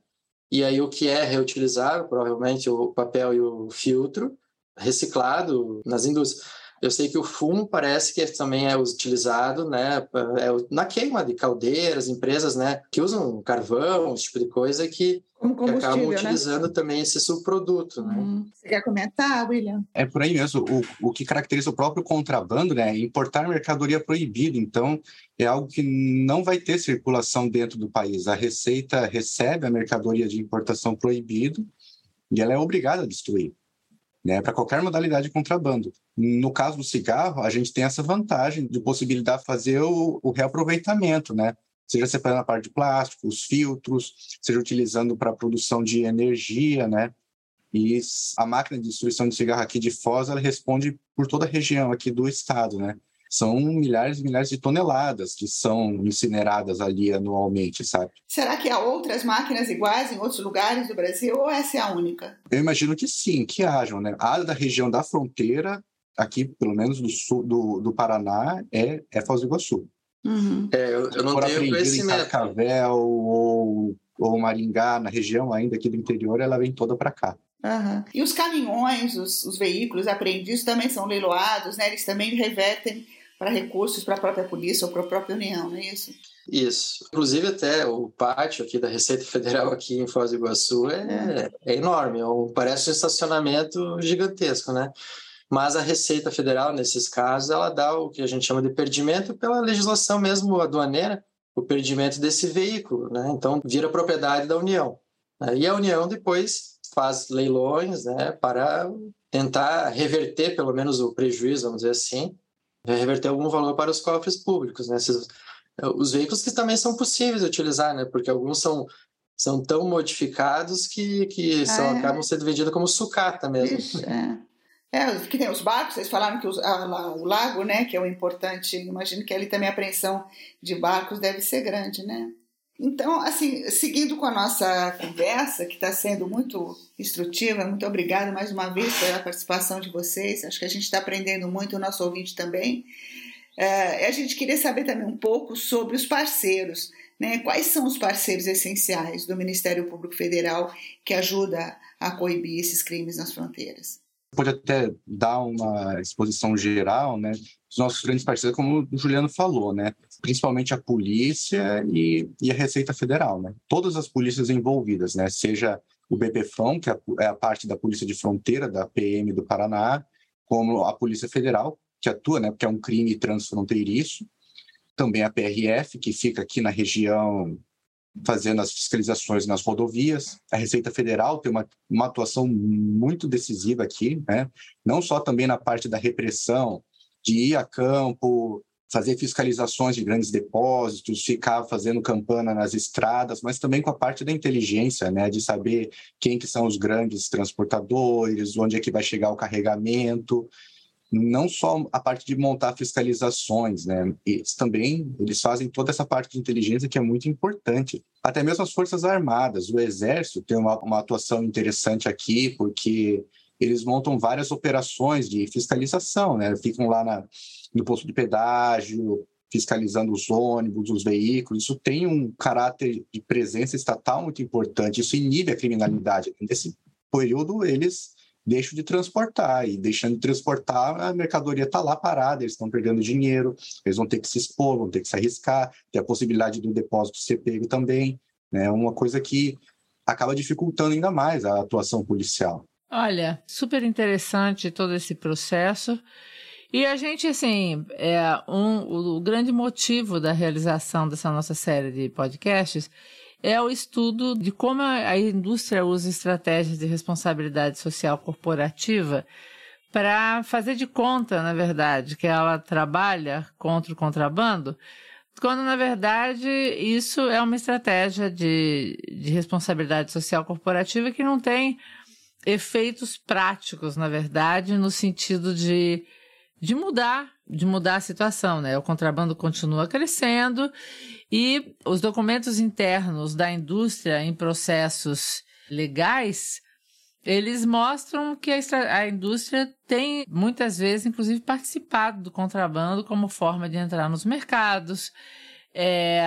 E aí o que é reutilizável, provavelmente o papel e o filtro, reciclado nas indústrias. Eu sei que o fumo parece que também é utilizado né, é na queima de caldeiras, empresas né, que usam carvão, esse tipo de coisa, que, que acabam né? utilizando né? também esse subproduto. Né? Hum. Você quer comentar, William? É por aí mesmo. O, o que caracteriza o próprio contrabando né, é importar mercadoria proibida. Então, é algo que não vai ter circulação dentro do país. A Receita recebe a mercadoria de importação proibido e ela é obrigada a destruir né, para qualquer modalidade de contrabando. No caso do cigarro, a gente tem essa vantagem de possibilitar fazer o, o reaproveitamento, né? Seja separando a parte de plástico, os filtros, seja utilizando para a produção de energia, né? E a máquina de destruição de cigarro aqui de Foz, ela responde por toda a região aqui do estado, né? são milhares e milhares de toneladas que são incineradas ali anualmente, sabe? Será que há outras máquinas iguais em outros lugares do Brasil ou essa é a única? Eu imagino que sim, que hajam, né? A da região da fronteira, aqui pelo menos do sul do, do Paraná, é, é Foz do Iguaçu. Uhum. É, eu, eu não tenho conhecimento. Em Cascavel ou, ou Maringá, na região ainda aqui do interior, ela vem toda para cá. Uhum. E os caminhões, os, os, veículos apreendidos também são leiloados, né? Eles também revertem para recursos para a própria polícia ou para a própria União, não é isso? Isso. Inclusive até o pátio aqui da Receita Federal aqui em Foz do Iguaçu é, é. é enorme, é um, parece um estacionamento gigantesco, né? Mas a Receita Federal, nesses casos, ela dá o que a gente chama de perdimento pela legislação mesmo aduaneira, o perdimento desse veículo, né? Então, vira propriedade da União. Né? E a União depois faz leilões, né, para tentar reverter pelo menos o prejuízo, vamos dizer assim, reverter algum valor para os cofres públicos, né? Esses, os veículos que também são possíveis de utilizar, né? Porque alguns são são tão modificados que, que são, é. acabam sendo vendidos como sucata mesmo. Isso, é. É, que tem os barcos, vocês falaram que os, a, o lago, né, que é o importante, imagino que ali também a apreensão de barcos deve ser grande, né? Então, assim, seguindo com a nossa conversa, que está sendo muito instrutiva, muito obrigada mais uma vez pela participação de vocês. Acho que a gente está aprendendo muito, o nosso ouvinte também. É, a gente queria saber também um pouco sobre os parceiros. Né? Quais são os parceiros essenciais do Ministério Público Federal que ajuda a coibir esses crimes nas fronteiras? Pode até dar uma exposição geral, né? Os nossos grandes parceiros, como o Juliano falou, né? principalmente a polícia e, e, a Receita Federal, né? Todas as polícias envolvidas, né? Seja o BPFROM, que é, é a parte da Polícia de Fronteira da PM do Paraná, como a Polícia Federal, que atua, né? Porque é um crime transfronteiriço. Também a PRF, que fica aqui na região fazendo as fiscalizações nas rodovias. A Receita Federal tem uma, uma atuação muito decisiva aqui, né? Não só também na parte da repressão, de ir a campo, fazer fiscalizações de grandes depósitos, ficar fazendo campana nas estradas, mas também com a parte da inteligência, né, de saber quem que são os grandes transportadores, onde é que vai chegar o carregamento, não só a parte de montar fiscalizações, né, eles também eles fazem toda essa parte de inteligência que é muito importante. Até mesmo as forças armadas, o exército tem uma, uma atuação interessante aqui, porque eles montam várias operações de fiscalização, né? Ficam lá na, no posto de pedágio, fiscalizando os ônibus, os veículos. Isso tem um caráter de presença estatal muito importante. Isso inibe a criminalidade. Nesse período, eles deixam de transportar e deixando de transportar, a mercadoria está lá parada, eles estão perdendo dinheiro, eles vão ter que se expor, vão ter que se arriscar, tem a possibilidade do depósito ser pego também. É né? uma coisa que acaba dificultando ainda mais a atuação policial. Olha, super interessante todo esse processo. E a gente, assim, é um, o grande motivo da realização dessa nossa série de podcasts é o estudo de como a indústria usa estratégias de responsabilidade social corporativa para fazer de conta, na verdade, que ela trabalha contra o contrabando, quando na verdade isso é uma estratégia de, de responsabilidade social corporativa que não tem efeitos práticos, na verdade, no sentido de, de mudar, de mudar a situação, né? O contrabando continua crescendo e os documentos internos da indústria em processos legais eles mostram que a, a, indústria tem muitas vezes, inclusive, participado do contrabando como forma de entrar nos mercados, é,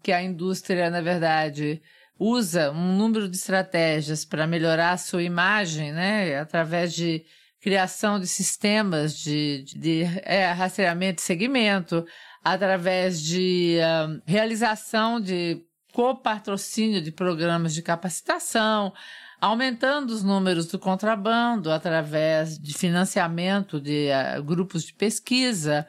que a indústria, na verdade, usa um número de estratégias para melhorar a sua imagem, né, através de criação de sistemas de, de, de é, rastreamento de segmento, através de um, realização de copatrocínio de programas de capacitação, aumentando os números do contrabando através de financiamento de uh, grupos de pesquisa.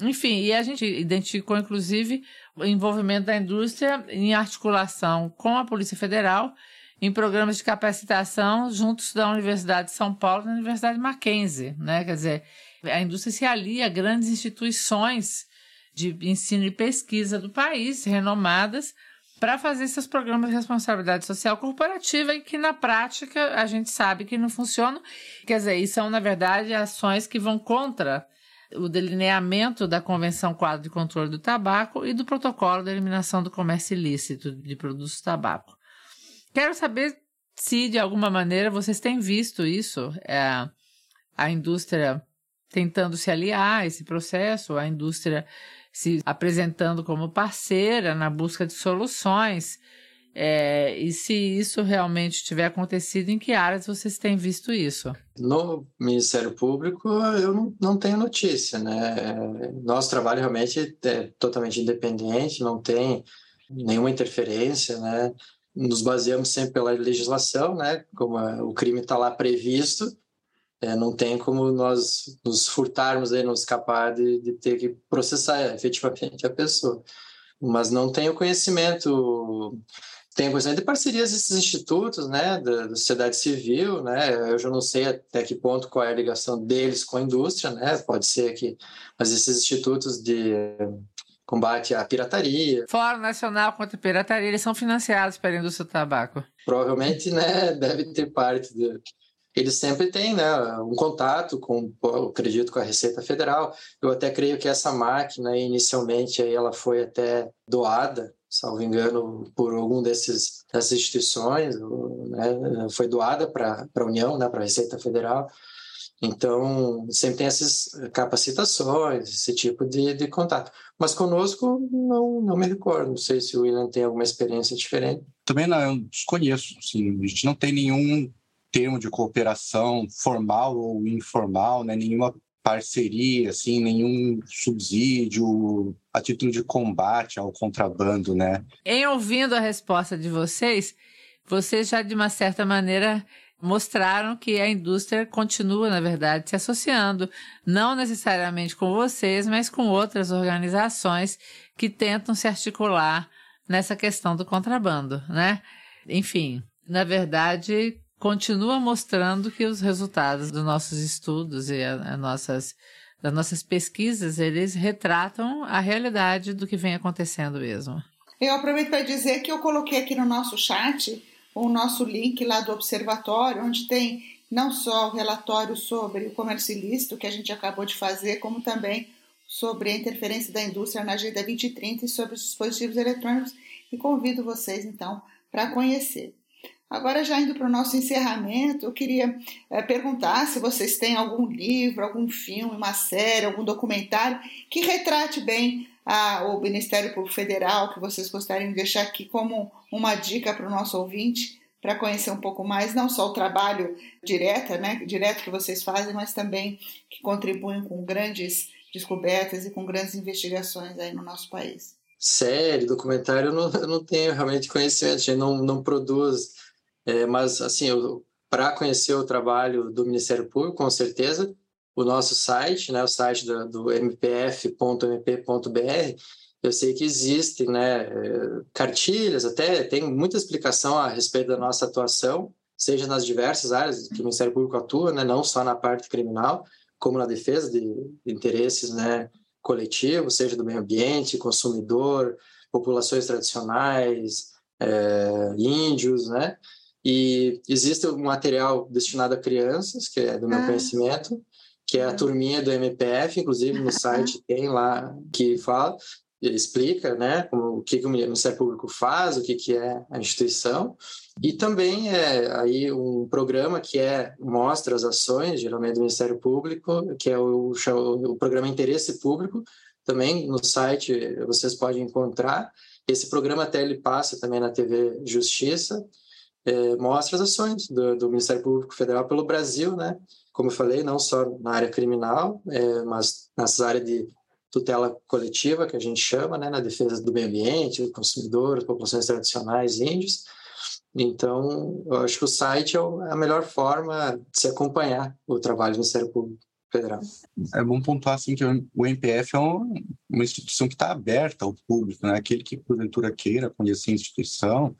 Enfim, e a gente identificou, inclusive, o envolvimento da indústria em articulação com a Polícia Federal em programas de capacitação juntos da Universidade de São Paulo e da Universidade Mackenzie, né? Quer dizer, a indústria se alia a grandes instituições de ensino e pesquisa do país, renomadas, para fazer esses programas de responsabilidade social corporativa e que na prática a gente sabe que não funcionam. Quer dizer, e são, na verdade, ações que vão contra o delineamento da Convenção Quadro de Controle do Tabaco e do Protocolo de Eliminação do Comércio Ilícito de Produtos do Tabaco. Quero saber se, de alguma maneira, vocês têm visto isso, é, a indústria tentando se aliar a esse processo, a indústria se apresentando como parceira na busca de soluções. É, e se isso realmente tiver acontecido, em que áreas vocês têm visto isso? No Ministério Público, eu não, não tenho notícia, né? Nosso trabalho realmente é totalmente independente, não tem nenhuma interferência, né? Nos baseamos sempre pela legislação, né? Como o crime está lá previsto, é, não tem como nós nos furtarmos, aí, nos escapar de, de ter que processar efetivamente a pessoa. Mas não tenho conhecimento tem conhecimento de parcerias desses institutos, né, da, da, sociedade civil, né, eu já não sei até que ponto qual é a ligação deles com a indústria, né, pode ser que, mas esses institutos de combate à pirataria. Fórum Nacional contra a Pirataria, eles são financiados pela indústria do tabaco. Provavelmente, né, deve ter parte de, eles sempre têm né, um contato com, eu acredito, com a Receita Federal. Eu até creio que essa máquina, inicialmente, aí ela foi até doada, salvo engano, por algum desses dessas instituições, né, foi doada para a União, né, para a Receita Federal. Então, sempre tem essas capacitações, esse tipo de, de contato. Mas conosco, não, não me recordo. Não sei se o William tem alguma experiência diferente. Também não, eu desconheço. Assim, a gente não tem nenhum termo de cooperação formal ou informal, né? nenhuma parceria, assim, nenhum subsídio a título de combate ao contrabando, né? Em ouvindo a resposta de vocês, vocês já de uma certa maneira mostraram que a indústria continua, na verdade, se associando, não necessariamente com vocês, mas com outras organizações que tentam se articular nessa questão do contrabando, né? Enfim, na verdade, continua mostrando que os resultados dos nossos estudos e a, a nossas, das nossas pesquisas, eles retratam a realidade do que vem acontecendo mesmo. Eu aproveito para dizer que eu coloquei aqui no nosso chat o nosso link lá do observatório, onde tem não só o relatório sobre o comércio ilícito que a gente acabou de fazer, como também sobre a interferência da indústria na Agenda 2030 e sobre os dispositivos eletrônicos, e convido vocês então para conhecer. Agora, já indo para o nosso encerramento, eu queria é, perguntar se vocês têm algum livro, algum filme, uma série, algum documentário que retrate bem a, o Ministério Público Federal, que vocês gostariam de deixar aqui como uma dica para o nosso ouvinte, para conhecer um pouco mais, não só o trabalho direto, né, direto que vocês fazem, mas também que contribuem com grandes descobertas e com grandes investigações aí no nosso país. série, documentário, eu não, eu não tenho realmente conhecimento, a gente não, não produz, é, mas assim, para conhecer o trabalho do Ministério Público, com certeza, o nosso site, né, o site do, do mpf.mp.br, eu sei que existem né, cartilhas, até tem muita explicação a respeito da nossa atuação, seja nas diversas áreas que o Ministério Público atua, né, não só na parte criminal, como na defesa de, interesses né, coletivos, seja do meio ambiente, consumidor, populações tradicionais, é, índios, né? E existe um material destinado a crianças, que é do meu ah. conhecimento, que é a turminha do MPF, inclusive no site tem lá que fala, explica né, como, o que, que o Ministério Público faz, o que, que é a instituição, e também é aí um programa que é mostra as ações, geralmente do Ministério Público, que é o, o programa Interesse Público, também no site vocês podem encontrar. Esse programa até ele passa também na TV Justiça, é, mostra as ações do, do, Ministério Público Federal pelo Brasil, né? Como eu falei, não só na área criminal, é, mas nessas áreas de tutela coletiva, que a gente chama, né, na defesa do meio ambiente, do consumidor, populações tradicionais, índios. Então, eu acho que o site é, é a melhor forma de se acompanhar o trabalho do Ministério Público Federal. É bom pontuar assim que o MPF é uma instituição que está aberta ao público, né? Aquele que porventura queira conhecer a instituição,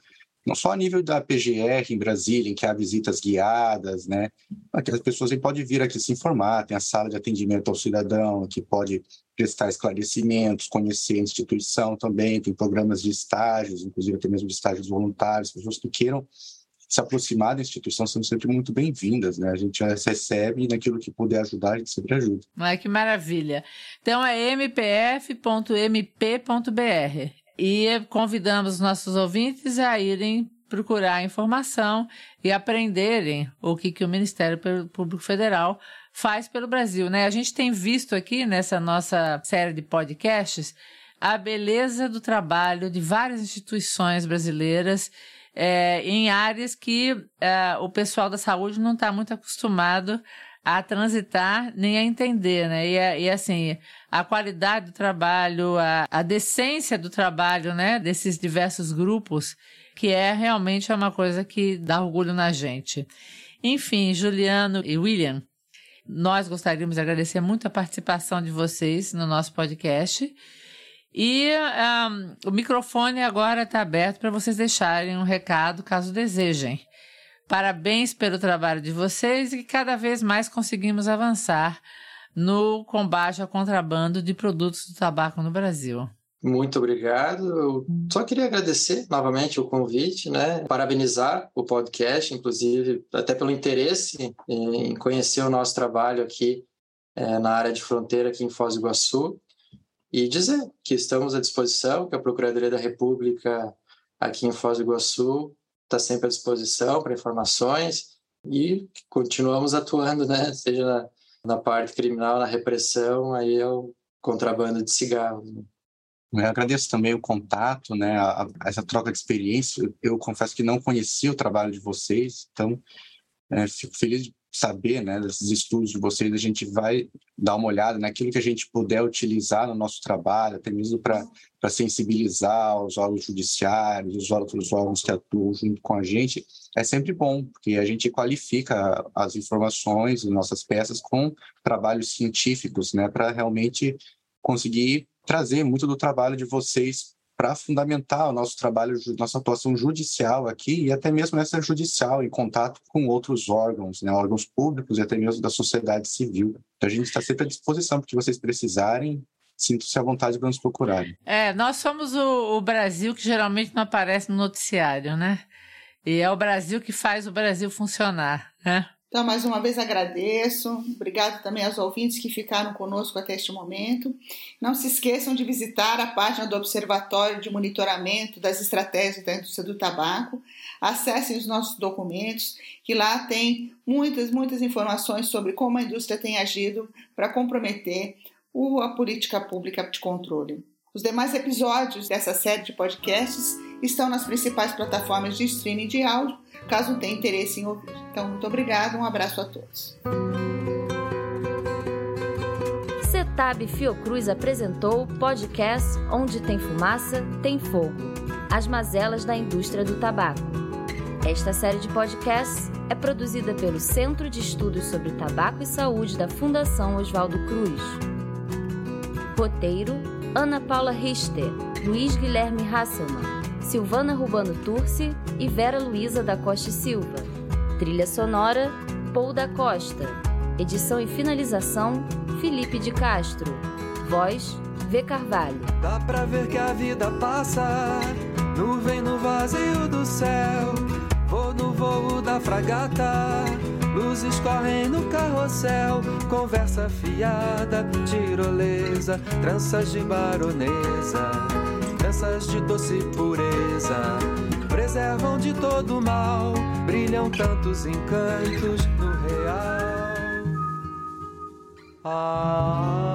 não só a nível da PGR em Brasília, em que há visitas guiadas, né? As pessoas podem vir aqui se informar, tem a sala de atendimento ao cidadão, que pode prestar esclarecimentos, conhecer a instituição também, tem programas de estágios, inclusive até mesmo de estágios voluntários, pessoas que queiram se aproximar da instituição são sempre muito bem-vindas, né? A gente recebe e naquilo que puder ajudar, a gente sempre ajuda. Ai, que maravilha. Então é mpf.mp.br e convidamos nossos ouvintes a irem procurar informação e aprenderem o que, que o Ministério Público Federal faz pelo Brasil, né? A gente tem visto aqui nessa nossa série de podcasts a beleza do trabalho de várias instituições brasileiras é, em áreas que é, o pessoal da saúde não está muito acostumado a transitar nem a entender, né? E, e assim, a qualidade do trabalho, a, a decência do trabalho, né? Desses diversos grupos, que é realmente uma coisa que dá orgulho na gente. Enfim, Juliano e William, nós gostaríamos de agradecer muito a participação de vocês no nosso podcast. E um, o microfone agora está aberto para vocês deixarem um recado caso desejem. Parabéns pelo trabalho de vocês e que cada vez mais conseguimos avançar no combate ao contrabando de produtos do tabaco no Brasil. Muito obrigado. Eu só queria agradecer novamente o convite, né? Parabenizar o podcast, inclusive, até pelo interesse em conhecer o nosso trabalho aqui é, na área de fronteira aqui em Foz do Iguaçu e dizer que estamos à disposição, que a Procuradoria da República aqui em Foz do Iguaçu está sempre à disposição para informações e continuamos atuando, né? Seja na, na parte criminal, na repressão, aí é o contrabando de cigarros. Né? Eu agradeço também o contato, né, a, a, essa troca de experiência. Eu confesso que não conhecia o trabalho de vocês, então é, fico feliz de saber, né, desses estudos de vocês, a gente vai dar uma olhada naquilo que a gente puder utilizar no nosso trabalho, até mesmo para sensibilizar os órgãos judiciários, os outros órgãos que atuam junto com a gente, é sempre bom, porque a gente qualifica as informações, as nossas peças com trabalhos científicos, né, para realmente conseguir trazer muito do trabalho de vocês para fundamentar o nosso trabalho, nossa atuação judicial aqui e até mesmo essa judicial em contato com outros órgãos, né, órgãos públicos e até mesmo da sociedade civil. Então a gente está sempre à disposição porque vocês precisarem. Sinto-se à vontade para nos procurar. É, nós somos o, o Brasil que geralmente não aparece no noticiário, né? E é o Brasil que faz o Brasil funcionar, né? Então, mais uma vez agradeço. Obrigado também aos ouvintes que ficaram conosco até este momento. Não se esqueçam de visitar a página do Observatório de Monitoramento das Estratégias da Indústria do Tabaco. Acessem os nossos documentos, que lá tem muitas, muitas informações sobre como a indústria tem agido para comprometer a política pública de controle. Os demais episódios dessa série de podcasts estão nas principais plataformas de streaming de áudio caso tenha interesse em ouvir. Então, muito obrigada, um abraço a todos. TAB Fiocruz apresentou o podcast Onde Tem Fumaça, Tem Fogo As Mazelas da Indústria do Tabaco. Esta série de podcasts é produzida pelo Centro de Estudos sobre Tabaco e Saúde da Fundação Oswaldo Cruz. Roteiro: Ana Paula Richter, Luiz Guilherme Hasselmann, Silvana Rubano Turci e Vera Luiza da Costa Silva. Trilha sonora: Paul da Costa. Edição e finalização: Felipe de Castro. Voz: V. Carvalho. Dá pra ver que a vida passa, nuvem no vazio do céu. Vou no voo da fragata, luzes correm no carrossel. Conversa fiada, tirolesa, tranças de baronesa, tranças de doce pureza. Preservam de todo mal, brilham tantos encantos no real. Ah.